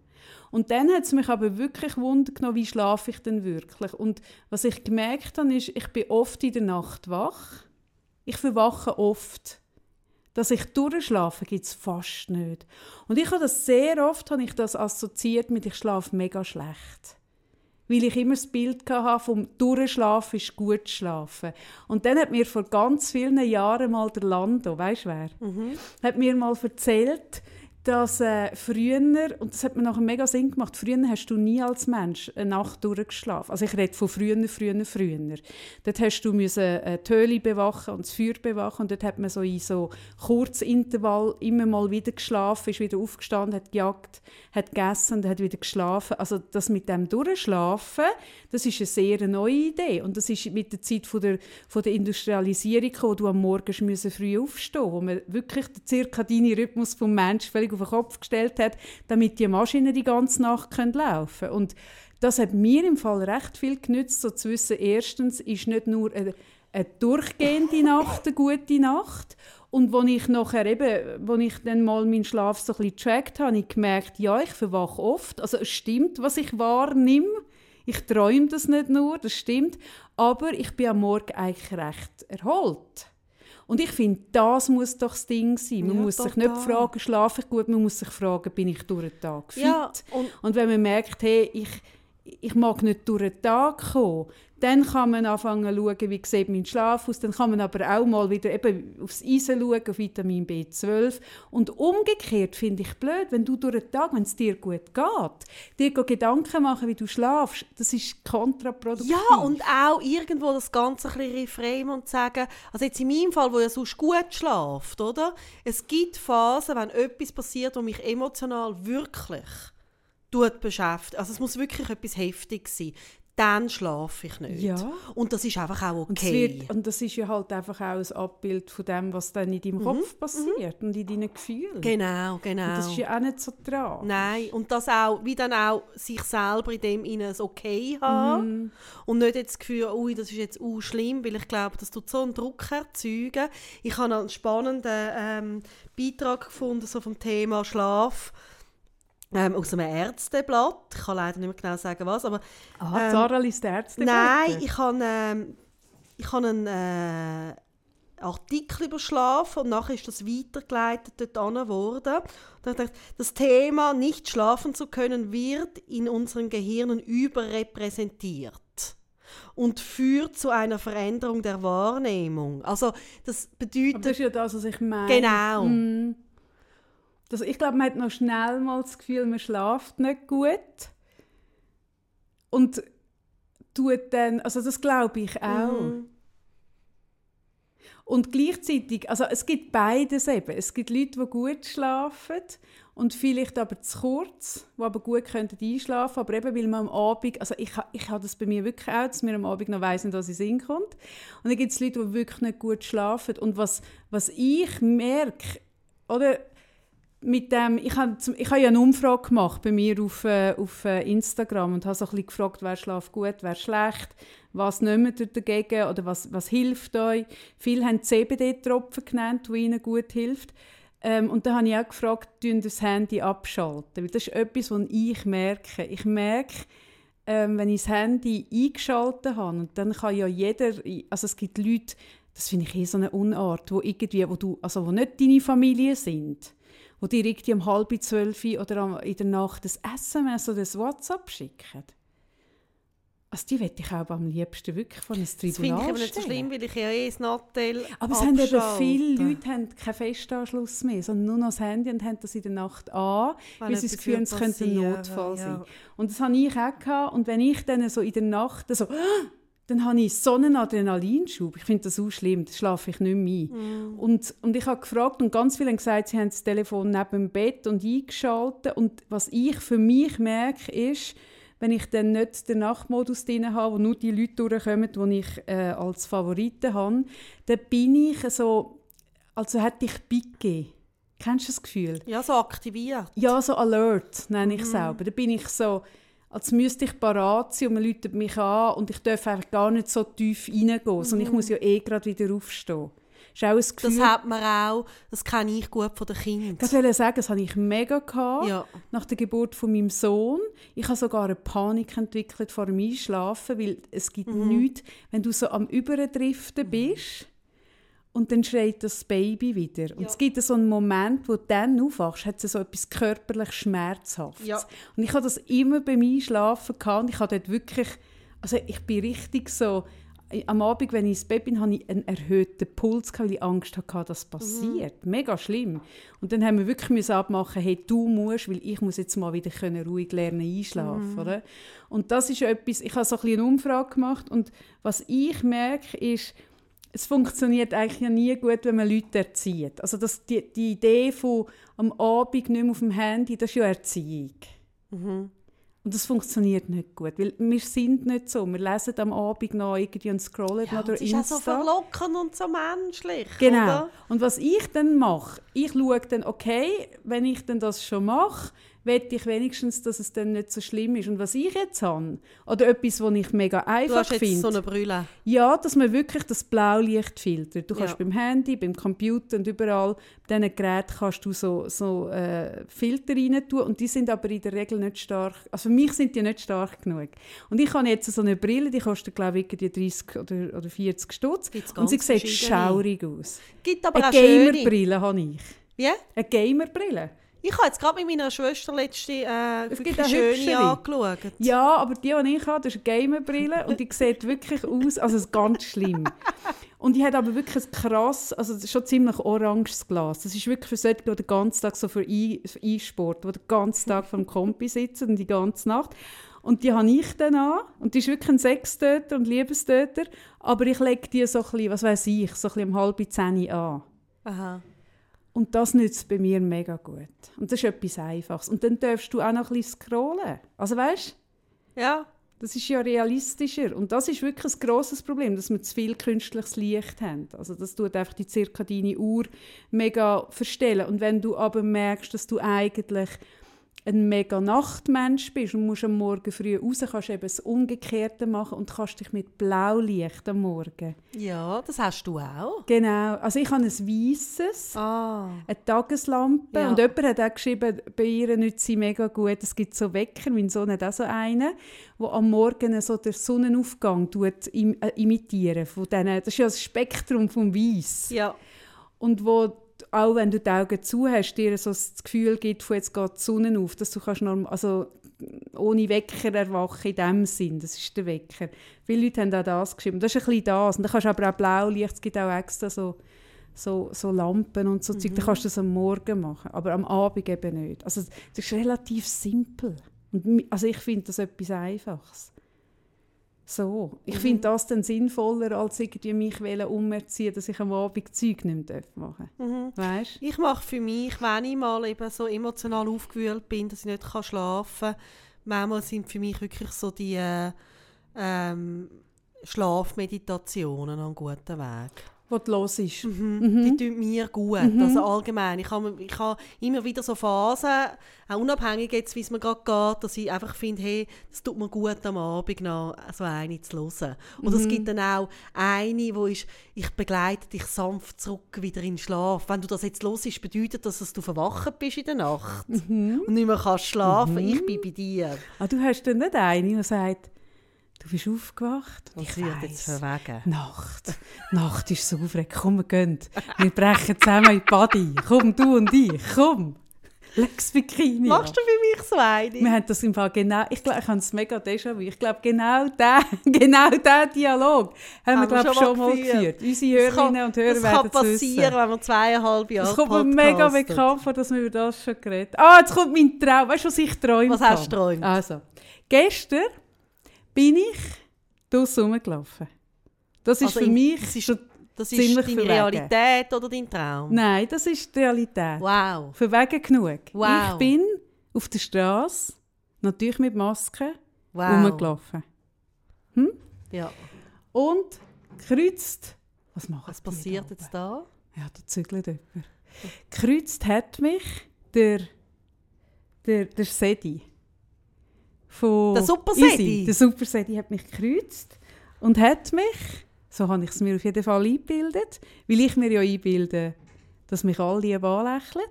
Und dann hat es mich aber wirklich Wunder wie schlafe ich denn wirklich. Und was ich gemerkt habe, ist, ich bin oft in der Nacht wach. Ich verwache oft. Dass ich durchschlafe, gibt es fast nicht. Und ich habe das sehr oft habe ich das assoziiert mit, ich schlafe mega schlecht weil ich immer das Bild hatte vom Durchschlafen ist gut schlafen. Und dann hat mir vor ganz vielen Jahren mal der Lando, weißt du wer, mhm. hat mir mal erzählt, dass äh, früher, und das hat mir nachher mega Sinn gemacht, früher hast du nie als Mensch eine Nacht durchgeschlafen. Also ich rede von früher, früher, früher. Dort hast du müssen, äh, die Höhle bewachen und das Feuer bewachen und dort hat man so in so Kurzintervall immer mal wieder geschlafen, ist wieder aufgestanden, hat gejagt, hat gegessen und hat wieder geschlafen. Also das mit dem Durchschlafen, das ist eine sehr neue Idee und das ist mit der Zeit von der, von der Industrialisierung wo du am Morgen früh aufstehen wo man wirklich den zirkadinen Rhythmus vom Menschen völlig auf den Kopf gestellt hat, damit die Maschinen die ganze Nacht können laufen können. Und das hat mir im Fall recht viel genützt, so zu wissen, erstens ist nicht nur eine, eine durchgehende Nacht eine gute Nacht und als ich nachher eben, wo ich dann mal meinen Schlaf so ein bisschen getrackt habe, habe ich gemerkt, ja, ich verwache oft. Also es stimmt, was ich wahrnehme. Ich träume das nicht nur, das stimmt. Aber ich bin am Morgen eigentlich recht erholt. Und ich finde, das muss doch das Ding sein. Man ja, muss sich nicht fragen, schlafe ich gut, man muss sich fragen, bin ich durch den Tag fit? Ja, und, und wenn man merkt, hey, ich, ich mag nicht durch den Tag kommen, dann kann man anfangen zu schauen, wie sieht mein Schlaf aus. Dann kann man aber auch mal wieder eben aufs Eisen schauen, auf Vitamin B12. Und umgekehrt finde ich blöd, wenn du durch den Tag, wenn es dir gut geht, dir Gedanken machen, wie du schlafst, das ist kontraproduktiv. Ja, und auch irgendwo das Ganze ein bisschen reframen und sagen, also jetzt in meinem Fall, wo ja sonst gut schlaft, oder? Es gibt Phasen, wenn etwas passiert, wo mich emotional wirklich beschäftigt. Also es muss wirklich etwas Heftiges sein dann schlafe ich nicht. Ja. Und das ist einfach auch okay. Und, wird, und, das ist ja halt einfach auch ein Abbild von dem, was dann in deinem mhm. Kopf passiert mhm. und in deinen Gefühlen. Genau, genau. Und das ist ja auch nicht so dran. Nein, und das auch, wie dann auch sich selber in dem ein Okay haben mhm. und nicht jetzt das Gefühl, ui, das ist jetzt uh, schlimm, weil ich glaube, das tut so einen Druck erzeugen. Ich habe einen spannenden ähm, Beitrag gefunden so vom Thema Schlaf ähm, aus einem Ärzteblatt. Ich kann leider nicht mehr genau sagen, was. Aber, Aha, ähm, Sarah liest Ärzteblatt? Nein, ich habe, ähm, ich habe einen äh, Artikel über Schlaf und nachher ist das weitergeleitet dort worden. das Thema, nicht schlafen zu können, wird in unseren Gehirnen überrepräsentiert und führt zu einer Veränderung der Wahrnehmung. Also das bedeutet... Aber das ist ja das, was ich meine. Genau. Mm. Das, ich glaube, man hat noch schnell mal das Gefühl, man schlaft nicht gut. Und tut dann, also das glaube ich auch. Mhm. Und gleichzeitig, also es gibt beides eben. Es gibt Leute, die gut schlafen und vielleicht aber zu kurz, die aber gut könnten einschlafen aber eben weil man am Abend, also ich, ich habe das bei mir wirklich auch, dass mir am Abend noch weiss nicht, was in Sinn kommt. Und dann gibt es Leute, die wirklich nicht gut schlafen. Und was, was ich merke, oder mit dem, ich habe ich hab ja eine Umfrage gemacht bei mir auf, äh, auf äh, Instagram und habe so gefragt, wer schläft gut, wer schlecht, was nehmt ihr dagegen oder was, was hilft euch. Viele haben CBD-Tropfen genannt, die ihnen gut hilft. Ähm, und dann habe ich auch gefragt, tun das Handy abschalten, weil das ist etwas, was ich merke. Ich merke, ähm, wenn ich das Handy eingeschaltet habe, und dann kann ja jeder, also es gibt Leute, das finde ich eh so eine Unart, wo irgendwie, wo du, also wo nicht deine Familie sind, wo dir irgendwie um halb zwölf oder in der Nacht das SMS oder das WhatsApp schicken. Also die wette ich auch am liebsten wirklich von einem Tribunal Das finde ich aber nicht so schlimm, weil ich ja eh das Nattel Aber es haben eben viele Leute haben keinen Festanschluss mehr, sondern nur noch das Handy und haben das in der Nacht an, weil, weil sie das Gefühl haben, es könnte ein Notfall ja. sein. Und das habe ich auch gehabt. Und wenn ich dann so in der Nacht so dann habe ich so einen Adrenalinschub. Ich finde das so schlimm, das schlafe ich nicht mehr ein. Mm. Und, und ich habe gefragt und ganz viele haben gesagt, sie haben das Telefon neben dem Bett und eingeschaltet. Und was ich für mich merke, ist, wenn ich dann nicht den Nachtmodus drin habe, wo nur die Leute durchkommen, die ich äh, als Favoriten habe, dann bin ich so also hat dich beigegeben. Kennst du das Gefühl? Ja, so aktiviert. Ja, so alert nenne ich Mhm. selber. Da bin ich so, als müsste ich parat sein und man läutet mich an und ich darf einfach gar nicht so tief reingehen, sondern ich muss ja eh gerade wieder aufstehen. Das ist auch ein Gefühl, Mhm. Das hat man auch, das kenne ich gut von den Kindern. ich wollte sagen, das hatte ich mega gehabt, Ja. nach der Geburt von meinem Sohn. Ich habe sogar eine Panik entwickelt vor dem Einschlafen, weil es gibt Mhm. nichts, wenn du so am Überdriften bist und dann schreit das Baby wieder. Und Ja. es gibt so einen Moment, wo du dann aufwachst, hat es so etwas körperlich Schmerzhaftes. Ja. Und ich habe das immer beim Einschlafen gehabt und ich habe dort wirklich, also ich bin richtig so, am Abend, wenn ich ins Bett bin, hatte ich einen erhöhten Puls, weil ich Angst hatte, dass passiert. Mega schlimm. Und dann haben wir wirklich abmachen, hey, du musst, weil ich muss jetzt mal wieder können ruhig lernen einschlafen, oder? Und das ist etwas, ich habe so ein bisschen eine Umfrage gemacht und was ich merke, ist, es funktioniert eigentlich ja nie gut, wenn man Leute erzieht. Also das, die, die Idee von am Abend nicht mehr auf dem Handy, das ist ja Erziehung. Und das funktioniert nicht gut, weil wir sind nicht so. Wir lesen am Abend noch irgendwie und scrollen Ja, noch durch es ist auch so Insta. verlockend und so menschlich. Genau. Oder? Und was ich dann mache, ich schaue dann, okay, wenn ich dann das schon mache, wette ich wenigstens, dass es dann nicht so schlimm ist. Und was ich jetzt habe, oder etwas, was ich mega Du einfach hast jetzt finde, so eine Brille. ja, dass man wirklich das Blaulicht filtert. Du kannst Ja. beim Handy, beim Computer und überall bei diesen Geräten kannst du so, so äh, Filter rein tun und die sind aber in der Regel nicht stark, also für mich sind die nicht stark genug. Und ich habe jetzt so eine Brille, die kostet glaube ich irgendwie 30 oder, oder 40 Stutz und sie sieht schaurig aus. Gibt aber Eine. Gamerbrille habe ich. Wie? Eine Gamerbrille. Ich habe jetzt gerade mit meiner Schwester letzte äh, Es gibt schöne angeschaut. Ja, aber die, die ich habe, das ist eine Gamerbrille und die sieht wirklich aus, also es ist ganz schlimm. Und die hat aber wirklich ein krass, also schon ziemlich oranges Glas. Das ist wirklich für solche, die den ganzen Tag so für E- für E-Sport, die den ganzen Tag vor dem Kompi sitzen und die ganze Nacht. Und die habe ich dann an. Und die ist wirklich ein Sextöter und Liebestöter. Aber ich lege die so ein bisschen, was weiß ich, so ein bisschen um halb zehn an. Aha. Und das nützt bei mir mega gut. Und das ist etwas Einfaches. Und dann darfst du auch noch ein bisschen scrollen. Also weißt Ja. das ist ja realistischer. Und das ist wirklich ein grosses Problem, dass wir zu viel künstliches Licht haben. Also das tut einfach die zirkadiane Uhr mega verstellen. Und wenn du aber merkst, dass du eigentlich ein mega Nachtmensch bist und musst am Morgen früh raus, kannst du eben das Umgekehrte machen und kannst dich mit Blaulicht am Morgen. Ja, das hast du auch. Genau. Also ich habe ein weisses, Ah. eine Tageslampe. Ja. Und jemand hat auch geschrieben, bei ihr nützt sie mega gut. Es gibt so Wecker, mein Sohn hat auch so einen, wo am Morgen so den Sonnenaufgang tut, im, äh, imitieren. Von denen, das ist ja das Spektrum vom Weiß. Ja. Und wo auch wenn du die Augen zu hast, dir so das Gefühl gibt, von jetzt geht die Sonne auf, dass du kannst norm also ohne Wecker erwachen in dem Sinn. Das ist der Wecker. Viele Leute haben auch das geschrieben. Das ist ein bisschen das. Und dann kannst du aber auch Blaulicht, es gibt auch extra so, so, so Lampen und so Zeug. Dann kannst du das am Morgen machen, aber am Abend eben nicht. Also das ist relativ simpel. Und, also ich finde das etwas Einfaches. So. Ich finde das dann sinnvoller, als irgendwie mich umerziehen, dass ich am Abend Zeug nicht mehr machen darf. Weißt Ich mache für mich, wenn ich mal eben so emotional aufgewühlt bin, dass ich nicht kann schlafen kann, manchmal sind für mich wirklich so die äh, ähm, Schlafmeditationen ein guter Weg. Was los ist. Die tun mir gut, also allgemein. Ich habe ich ha immer wieder so Phasen, auch unabhängig jetzt, wie es mir gerade geht, dass ich einfach finde, hey, das tut mir gut am Abend noch so eine zu hören. Und es gibt dann auch eine, wo ist, ich begleite dich sanft zurück wieder in den Schlaf. Wenn du das jetzt hörst, bedeutet das, dass du verwacht bist in der Nacht und nicht mehr kannst schlafen. Ich bin bei dir. Ah, du hast dann nicht eine, die sagt, du bist aufgewacht. Was ich wird jetzt verwegen? Nacht. Nacht ist so aufregend. Komm, wir gehen. Wir [laughs] brechen zusammen in die Body. Komm, du und ich. Komm. Lex Bikini. Machst du für mich so eine? Wir haben das im Fall genau, ich glaube, ich habe es mega déjà vu. Ich glaube, genau der, [laughs] genau Dialog haben, wir, glaube ich, schon mal geführt. Unsere Das kann- Hörerinnen und Hörer das werden kann es passieren, wenn man zweieinhalb Jahre Es kommt mir mega bekannt vor, dass wir über das schon geredet haben. Ah, jetzt kommt mein Traum. Weißt du, was ich träume? Was hast du geträumt? Also, gestern bin ich draussen rumgelaufen. Das ist Also für im- mich das ist- Das ist ziemlich deine verwegen. Realität oder dein Traum? Nein, das ist die Realität. Wow. Verwegen genug. Wow. Ich bin auf der Straße, natürlich mit Maske, Wow. rumgelaufen. Ja. Und kreuzt. Was macht Was passiert da jetzt da? Ja, da zügelt jemand. Gekreuzt hat mich der, der, der Sedi. Von Der Super? Easy. Der Super Sedi hat mich gekreuzt und hat mich, so habe ich es mir auf jeden Fall eingebildet, weil ich mir ja einbilde, dass mich alle lieb anlächeln.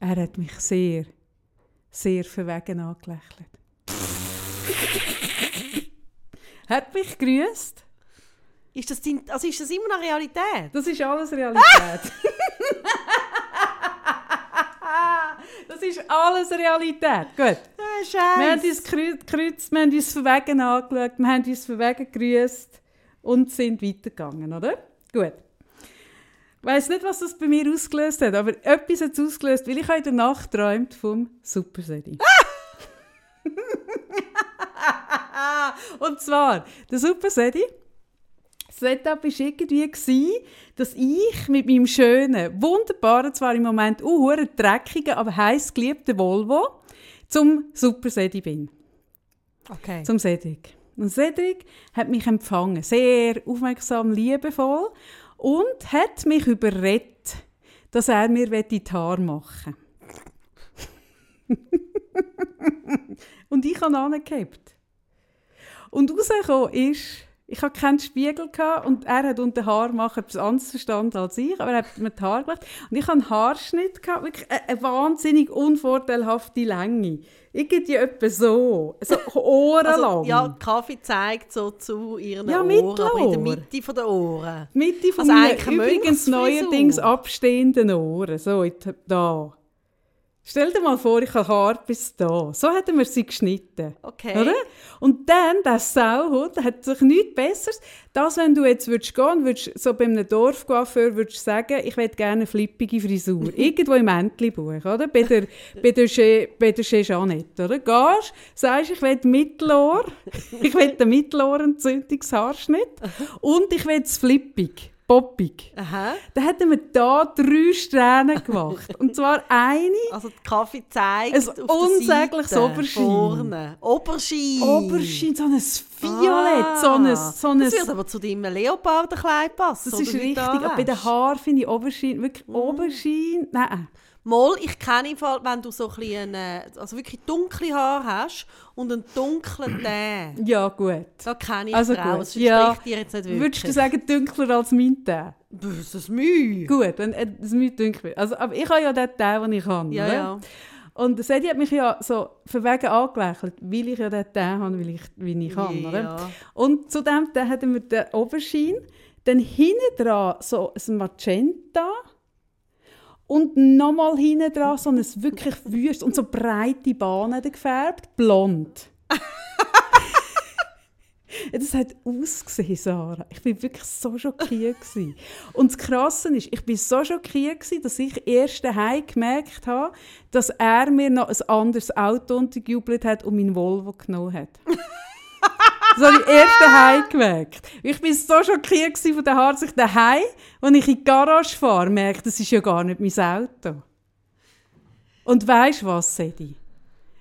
Er hat mich sehr, sehr verwegen angelächelt. [laughs] hat mich gegrüßt. Ist das, dein, also ist das immer noch Realität? Das ist alles Realität. [laughs] das ist alles Realität. Gut. Ah, Wir haben Scheiße. uns gekreu- gekreuzt, wir haben uns verwegen angeschaut, wir haben uns verwegen gegrüßt und sind weitergegangen, oder? Gut. Ich weiss nicht, was das bei mir ausgelöst hat, aber etwas hat es ausgelöst, weil ich in der Nacht geträumt vom Super Sedi. [laughs] und zwar, der Super Sedi, das Setup war irgendwie, gewesen, dass ich mit meinem schönen, wunderbaren, zwar im Moment uh, dreckigen, aber heiß geliebten Volvo zum Super Sedi bin Okay. zum Cedric. Und Cedric hat mich empfangen, sehr aufmerksam, liebevoll und hat mich überredet, dass er mir die Haare machen [laughs] Und ich habe angehabt. Und rausgekommen ist, ich hatte keinen Spiegel gehabt und er hat unter Haar machen etwas anderes verstanden als ich, aber er hat mir die Haare gemacht. Und ich hatte einen Haarschnitt, gehabt, wirklich eine, eine wahnsinnig unvorteilhafte Länge. Irgendwie etwa so, so [laughs] ohrenlang. Also, ja, Kaffee zeigt so zu ihren Ja, Ohren, aber in der Mitte von der Ohren. Mitte von Also meinen übrigens neuerdings abstehenden Ohren. So, da. Stell dir mal vor, ich habe Haar bis da. So hätten wir sie geschnitten. Okay. Oder? Und dann, der Sauhund, hat sich nichts Besseres. Das, wenn du jetzt würdest gehen und würdest so bei einem Dorfcoiffeur würdest sagen, ich hätte gerne eine flippige Frisur. [laughs] Irgendwo im Entlebuch, oder? Bei der, bei der, Che, bei der Che Jeanette, oder? Gehst, sagst, ich will Mittelohr, [laughs] ich will den Mittelohrentzündungshaarschnitt und ich will es flippig, poppig. Aha. Dann hätten wir da drei Strähnen gemacht. [laughs] Und zwar eine Also die Kaffee zeigt Ein der unsägliches Oberschein. Vorne. Oberschein. Oberschein, so ein Violett, so ein... So ein Das wird aber zu deinem Leopardenkleid passen. das ist richtig. da Aber bei den. Haaren finde ich Oberschein, wirklich Oberschein, nein. Mal, ich kenne im Fall, wenn du so ein also wirklich dunkle Haare hast und einen dunklen [clears throat] Teint. Ja, gut. Da kenne ich Also gut, Das ja. dir jetzt nicht wirklich. Würdest du sagen, dunkler als mein Teint? Das ist das Mühe. Gut, wenn äh, das mein dunkel wird. Also, aber ich habe ja den Teint, den ich kann. Ja, oder? ja. Und Sedi hat mich ja so verwegen angelächelt, weil ich ja den Teint habe, weil ich, wie ich kann. Oder? Ja. Und zudem dann hatten wir den Oberschein, dann hinten dran so ein Magenta und nochmal hinten dran so ein wirklich wüst und so breite Bahnen gefärbt, blond. [laughs] Das hat ausgesehen, Sarah. Ich war wirklich so schockiert. gewesen. Und das Krasse ist, ich war so schockiert, gewesen, dass ich erst daheim gemerkt habe, dass er mir noch ein anderes Auto untergejubelt hat und mein Volvo genommen hat. [laughs] Das habe ich erst daheim gemerkt. Ich war so schockiert von den Haaren, dass ich daheim, wenn ich in die Garage fahre, merke, das ist ja gar nicht mein Auto. Und weisst du was, Sedi?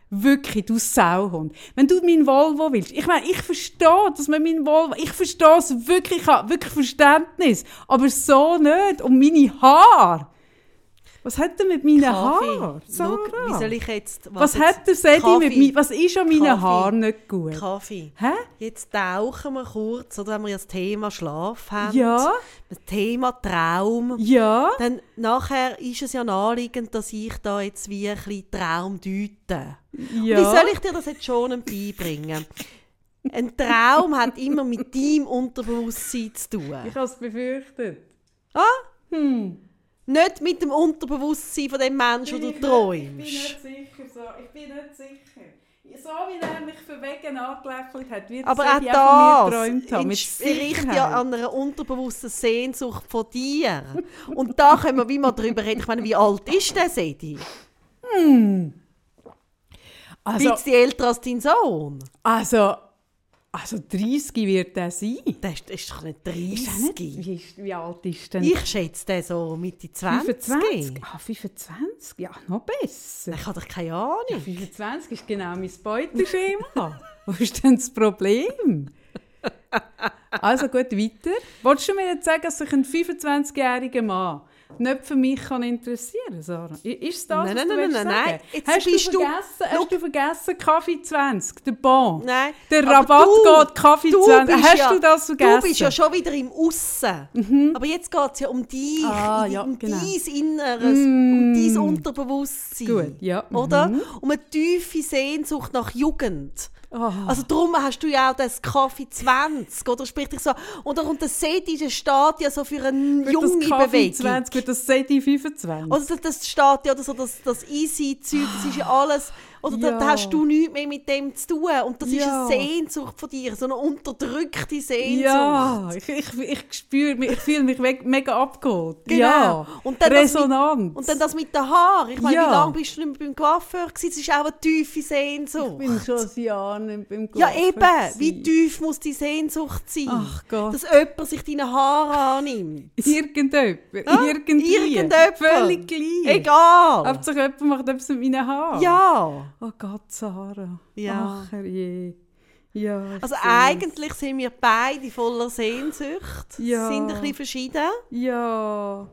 Wirklich, du Sauhund. Wenn du meinen Volvo willst, ich meine, ich verstehe, dass man meinen Volvo, ich verstehe es wirklich, ich habe wirklich Verständnis, aber so nicht. Und meine Haare. Was hat er mit meinen Haaren? Schau, wie soll Sarah? ich jetzt... Was jetzt- hat der Sedi mit mir? Was ist an meinen Kaffee. Haaren nicht gut? Kaffee. Hä? Jetzt tauchen wir kurz, oder wenn wir das Thema Schlaf haben. Ja, Das Thema Traum. ja. Dann nachher ist es ja naheliegend, dass ich da jetzt wie ein bisschen Traum deute. ja. Wie soll ich dir das jetzt schon beibringen? Ein Traum hat immer mit deinem Unterbewusstsein zu tun. Ich habe es befürchtet. Ah? Hm. Nicht mit dem Unterbewusstsein von dem Menschen, den du Ich bin träumst. nicht sicher. So. Ich bin nicht sicher. So wie er mich verwegen angelächelt hat, wird Aber auch das geträumt haben. Entspricht ja an einer unterbewussten Sehnsucht von dir. Und da können wir wie mal drüber reden. Ich meine, wie alt ist der Sedi? Ein also, bisschen älter als dein Sohn. also, also 30 wird er sein. Der ist, ist doch nicht Ist er nicht? 30. Wie, ist, wie alt ist denn? Ich schätze den so Mitte 20. 25? Ah, 25? Ja, noch besser. Ich habe doch keine Ja, Ahnung. 25 ist genau mein Beuteschema. [laughs] Wo ist denn das Problem? Also gut, weiter. Wolltest du mir jetzt sagen, dass sich ein 25-jähriger Mann nicht für mich kann interessieren Sarah. I- Ist das, Nein, was nein, du nein, nein, nein. Jetzt Hast, du du- vergessen, Schau. hast du vergessen, Kaffee 20, der Bon? Nein. Der Rabatt du- geht Kaffee du 20. bist Hast ja- du das vergessen? Du bist ja schon wieder im Aussen. Aber jetzt geht es ja um dich, Ah, ja, um genau. dein Inneres, Mm. um dein Unterbewusstsein. Gut, ja. Oder? Mhm. Um eine tiefe Sehnsucht nach Jugend. Ah. Also darum hast du ja auch das Kaffee 20, oder sprich dich so. Und auch und das Seti, das steht ja so für eine junge das Kaffee Bewegung. 20, wird das Seti 25? Oder das, das steht ja, oder so, das, das Easy-Zeug, das ist ja alles, oder da, da Ja. hast du nichts mehr mit dem zu tun. Und das ist Ja. eine Sehnsucht von dir, so eine unterdrückte Sehnsucht. ja, ich, ich, ich spüre ich fühle mich mega abgeholt. Genau. Ja. Und dann das mit- Resonanz. Und dann das mit den Haaren. Ich meine, Ja. wie lange bist du nicht mehr beim Coiffeur gewesen? Das ist auch eine tiefe Sehnsucht. ich bin schon ein Jahr nicht beim ja Coiffeur eben, gewesen. wie tief muss die Sehnsucht sein? Ach Gott. Dass jemand sich deine Haare annimmt. Irgendjemand. Ja, Irgendwie. irgendjemand. Völlig gleich. Egal. Hauptsache jemand macht etwas mit meinen Haaren. Ja. Oh Gott, Sarah. Ja. Ach, herrje. Ja, Also eigentlich sind wir beide voller Sehnsucht. Ja. Sind ein bisschen verschieden. Ja.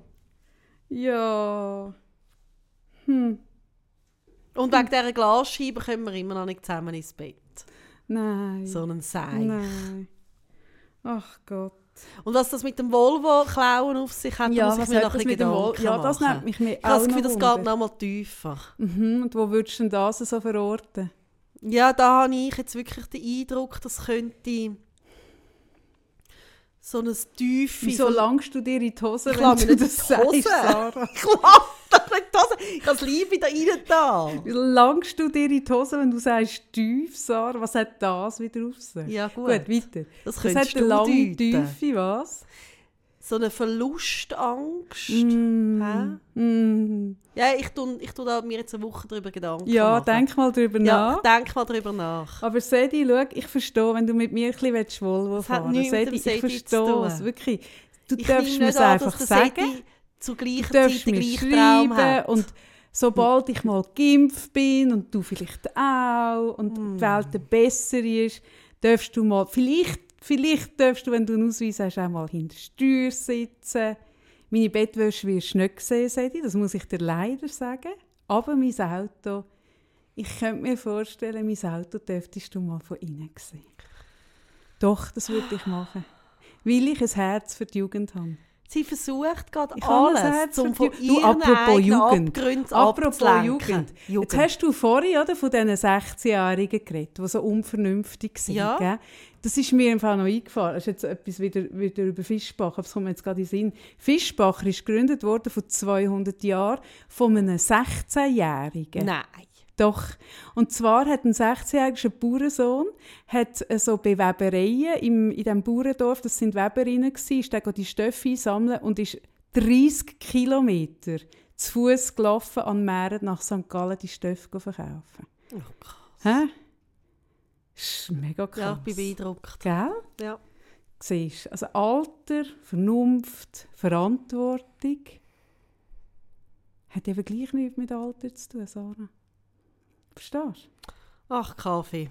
Ja. Hm. Und wegen dieser Glasscheibe kommen wir immer noch nicht zusammen ins Bett. Nein. So einen Seich. Nein. Ach Gott. Und was das mit dem Volvo-Klauen auf sich hat, da muss ich mir noch ein bisschen Gedanken Ja, das nimmt mich mir Ich habe das Gefühl, das geht noch mal tiefer. Mhm. Und wo würdest du denn das so verorten? Ja, da habe ich jetzt wirklich den Eindruck, das könnte so ein tiefe... Wieso langst du dir in die Hose, Ich wenn du das sagst, Sarah? Ich nicht die Hose. Ich habe das Liebe da rein da. Langst du dir in die Hose, wenn du sagst tief, Sarah? Was hat das wieder auf sich? Ja, gut. Gut, weiter. Das Das hat eine lange deuten. Tiefe, was? So eine Verlustangst. Mm. Hä? Mm. Ja, ich tue, ich tue da mir jetzt eine Woche darüber Gedanken Ja, machen. denk mal drüber Ja, nach. denk mal darüber nach. Aber Sedi, schau, ich verstehe, wenn du mit mir ein bisschen willst, Volvo fahren dem ich verstehe es, wirklich. Du Ich darfst mir es an, einfach der sagen. Zur gleichen Zeit den gleichen Traum hat. und sobald ich mal geimpft bin und du vielleicht auch und Hm. die Welt besser ist, darfst du mal, vielleicht, vielleicht darfst du, wenn du einen Ausweis hast, auch mal hinter der Steuer sitzen. Meine Bettwäsche wirst du nicht sehen, Sedi, das muss ich dir leider sagen. Aber mein Auto, ich könnte mir vorstellen, mein Auto dürftest du mal von innen sehen. Doch, das würde ich machen. Weil ich ein Herz für die Jugend habe. Sie versucht gerade alles, um von ihren apropos Jugend. Abgründen Apropos. Jugend. Jugend. Jetzt hast du vorhin oder, von diesen 16-Jährigen geredet, die so unvernünftig sind. Ja. Gell? Das ist mir im Fall noch eingefallen. Das ist jetzt etwas wieder, wieder über Fischbach, aber es kommt mir jetzt gerade in den Sinn. Fischbach ist gegründet worden vor 200 Jahren von einem 16-Jährigen. Nein. Doch. Und zwar hat ein 16-jähriger Bauernsohn hat äh, so bei Webereien im, in diesem Bauerndorf, das sind Weberinnen gewesen, ist der die Stoffe einsammeln und ist 30 Kilometer zu Fuß gelaufen an Meeren nach St. Gallen die Stoffe verkaufen. Oh Gott. Hä? Das ist mega krass. Ja, ich bin beeindruckt. Gell? Ja. Siehst du? Also Alter, Vernunft, Verantwortung hat eben gleich nichts mit Alter zu tun, Sarah. Verstehst du? Ach, Kaffee.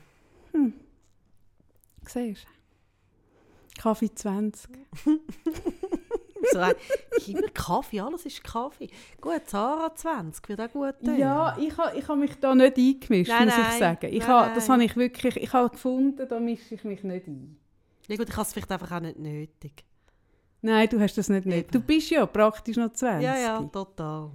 Siehst du? Kaffee 20. [laughs] So, immer Kaffee, alles ist Kaffee. Gut, Sarah 20 wird auch gut tun. Ja, ich habe ich ha mich da nicht eingemischt, Nein, muss ich nein. sagen. Ich Nein, ha, das habe ich wirklich, ich habe gefunden, da mische ich mich nicht ein. ja gut, ich habe es vielleicht einfach auch nicht nötig. Nein, du hast das nicht nötig. Du bist ja praktisch noch 20. Ja, ja, total.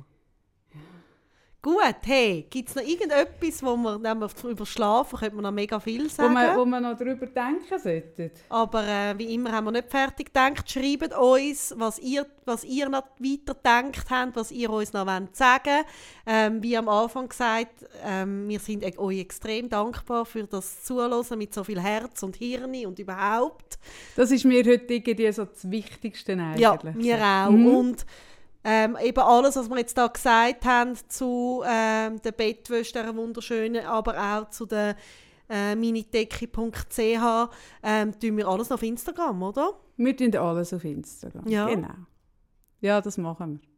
Gut, hey, gibt es noch irgendetwas, wo wir, wenn wir über Schlafen, könnte man noch mega viel Wo sagen. man, wo man noch darüber denken sollte. Aber äh, wie immer haben wir nicht fertig gedacht. Schreibt uns, was ihr, was ihr noch weiter gedacht habt, was ihr uns noch wollt sagen ähm, Wie am Anfang gesagt, ähm, wir sind e- euch extrem dankbar für das Zuhören mit so viel Herz und Hirn und überhaupt. Das ist mir heute irgendwie so das Wichtigste eigentlich. Ja, wir auch. Mhm. Und ähm, eben alles, was wir jetzt da gesagt haben zu ähm, der Bettwäsche, dieser wunderschönen, aber auch zu der äh, minidecke.ch, ähm, tun wir alles auf Instagram, oder? Wir tun alles auf Instagram. Ja. Genau. Ja, das machen wir.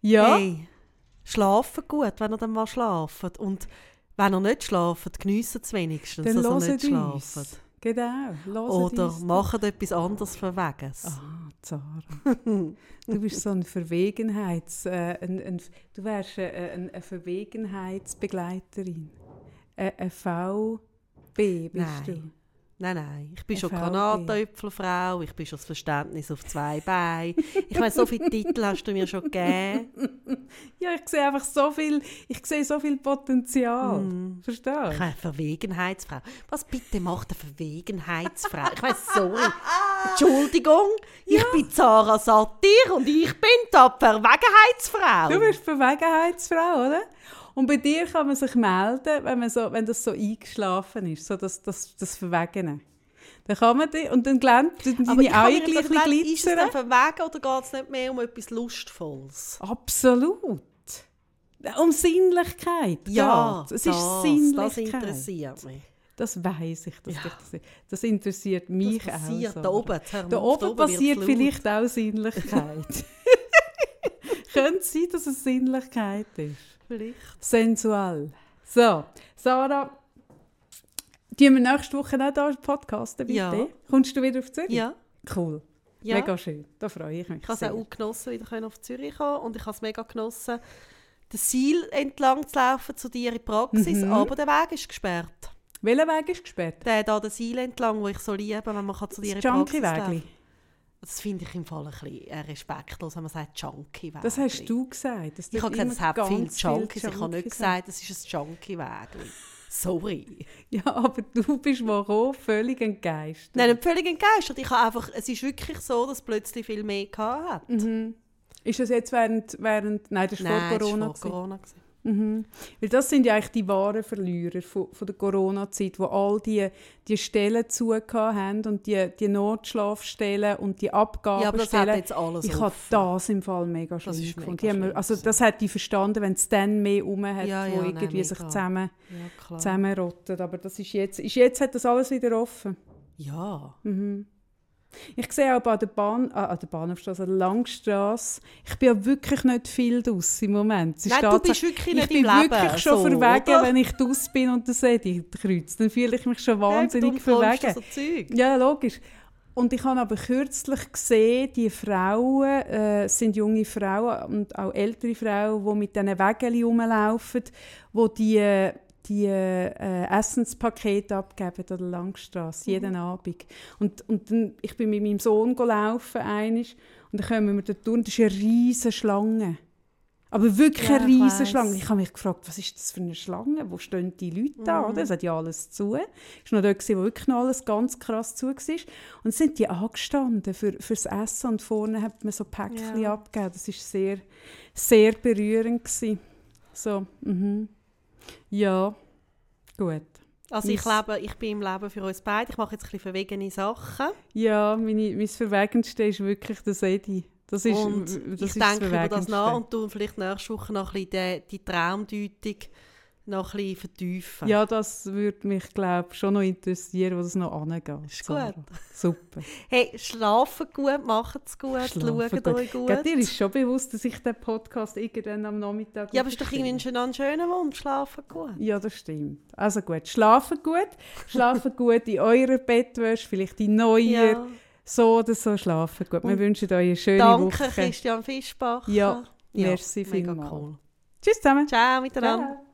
Ja, Hey, schlafen gut, wenn ihr dann mal schlafen. Und wenn ihr nicht schlaft, geniessen es wenigstens, dann dass ihr nicht schlaft. Genau. Hört Oder macht etwas anderes Verwegenes. Ah, Zara. [laughs] du bist so ein Verwegenheits... Äh, ein, ein, du wärst äh, ein, eine Verwegenheitsbegleiterin. Eine, eine VB bist Nein. du. Nein, nein. Ich bin Eine schon VB. Granatäpfelfrau, ich bin schon das Verständnis auf zwei [laughs] Beinen. Ich meine, so viele Titel hast du mir schon gegeben. [laughs] Ja, ich sehe einfach so viel... Ich sehe so viel Potenzial. Mm. Verstehst Ich du? meine, Verwegenheitsfrau. Was bitte macht eine Verwegenheitsfrau? Ich meine, sorry. [laughs] Entschuldigung, ich bin Zara Satir und ich bin die Verwegenheitsfrau. Du bist Verwegenheitsfrau, oder? Und bei dir kann man sich melden, wenn, man so, wenn das so eingeschlafen ist, so das, das, das Verwegene. Dann kann man die, und dann glänzt ich deine Augen gleich ein bisschen Ist es dann verwegen oder geht es nicht mehr um etwas Lustvolles? Absolut. Um Sinnlichkeit Ja, geht's. Es das, ist Sinnlichkeit. das interessiert mich. Das weiss ich. Das, Ja. das, das interessiert mich Das passiert auch. so. da oben. Hör mal Da oben passiert vielleicht auch Sinnlichkeit. [laughs] Könnte es sein, dass es Sinnlichkeit ist. Vielleicht. Sensuell. So, Sarah, die wir nächste Woche auch hier podcasten, bitte? Ja. Kommst du wieder auf Zürich? Ja. Cool. ja. Mega schön. Da freue ich mich Ich habe es auch genossen, wieder auf Zürich kommen und ich habe es mega genossen, den Seil entlang zu laufen zu dir in die Praxis, Mhm. aber der Weg ist gesperrt. Welcher Weg ist gesperrt? Der da den Seil entlang, wo ich so liebe, wenn man kann zu dir in Das die Praxis Junkie-Wägli. laufen Das finde ich im Fall ein bisschen äh, respektlos, wenn man sagt junkie -Wägli. Das hast du gesagt. Das Ich habe gesagt, es hat viele ganz Junkies. Ich habe Junkies nicht gesagt, es ist ein junkie -Wägli. Sorry. [laughs] Ja, aber du bist gekommen, völlig entgeistert. Nein, nicht völlig entgeistert. Ich habe einfach, es ist wirklich so, dass plötzlich viel mehr gehabt hat. Mhm. Ist das jetzt während, während nein, das war Nein, vor das Corona. war vor Corona. gewesen. Mhm. Weil das sind ja eigentlich die wahren Verlierer von, von der Corona-Zeit, wo all die, die Stellen zugehört haben und die, die Notschlafstellen und die Ja, aber das hat Abgabestellen. jetzt alles ich habe das im Fall mega mega gefunden. Mir- schlimm also das hätte ich verstanden, wenn es dann mehr rum hat, Ja, wo ja, nein, irgendwie sich mega. zusammen, Ja, zusammenrottet. Aber das ist jetzt, ist jetzt hat das alles wieder offen. Ja. Mhm. Ich sehe auch an der Bahn, ah, an der Bahnhofstrasse, an der Langstrasse, ich bin ja wirklich nicht viel draus im Moment. Ist Nein, du bist wirklich ich nicht bin im Leben. wirklich schon so, verwegen, oder? wenn ich draus bin und das sehe ich kreuzt. Dann fühle ich mich schon wahnsinnig du verwegen. So Zeug. Ja, logisch. Und ich habe aber kürzlich gesehen, die Frauen, äh, sind junge Frauen und auch ältere Frauen, die mit diesen Wägeln rumlaufen, wo die, äh, die äh, Essenspakete abgeben an der Langstrasse, jeden Abend. Und, und dann, ich bin mit meinem Sohn gelaufen einisch, und dann kommen wir dort durch, und das ist eine riesige Schlange. Aber wirklich Ja, eine riesige. Schlange. Ich habe mich gefragt, was ist das für eine Schlange? Wo stehen die Leute da? Oder? Es hat ja alles zu. Es war noch dort, wo wirklich noch alles ganz krass zu war. Und sind die angestanden für, fürs Essen und vorne hat man so Päckchen Ja. abgegeben. Das war sehr, sehr berührend. Gewesen. So, mhm. Ja, gut. Also ich lebe, ich bin im Leben für uns beide. Ich mache jetzt ein bisschen verwegene Sachen. Ja, meine, mein Verwegendste ist wirklich das Edi. Das ist, und das ich ist denke über das nach und tu vielleicht nächste Woche noch ein bisschen die, die Traumdeutung noch ein bisschen vertiefen. Ja, das würde mich, glaube schon noch interessieren, wo das noch angeht. Ist Sarah. gut. Super. [laughs] Hey, schlafen gut, macht es gut, Schlafen schaut gut. euch gut. Gell, dir ist schon bewusst, dass ich den Podcast irgendwann am Nachmittag ja, aber es ist doch irgendwie ein schöner, Wunsch, schlafen gut. Ja, das stimmt. Also gut, schlafen gut. Schlafen [laughs] gut in eurer Bettwäsche, vielleicht in neuer. Ja. So oder so schlafen gut. Wir Und wünschen euch eine schöne Danke, Woche. Christian Fischbach. Ja, merci mega vielmals. cool. Tschüss zusammen. Ciao miteinander. Ciao.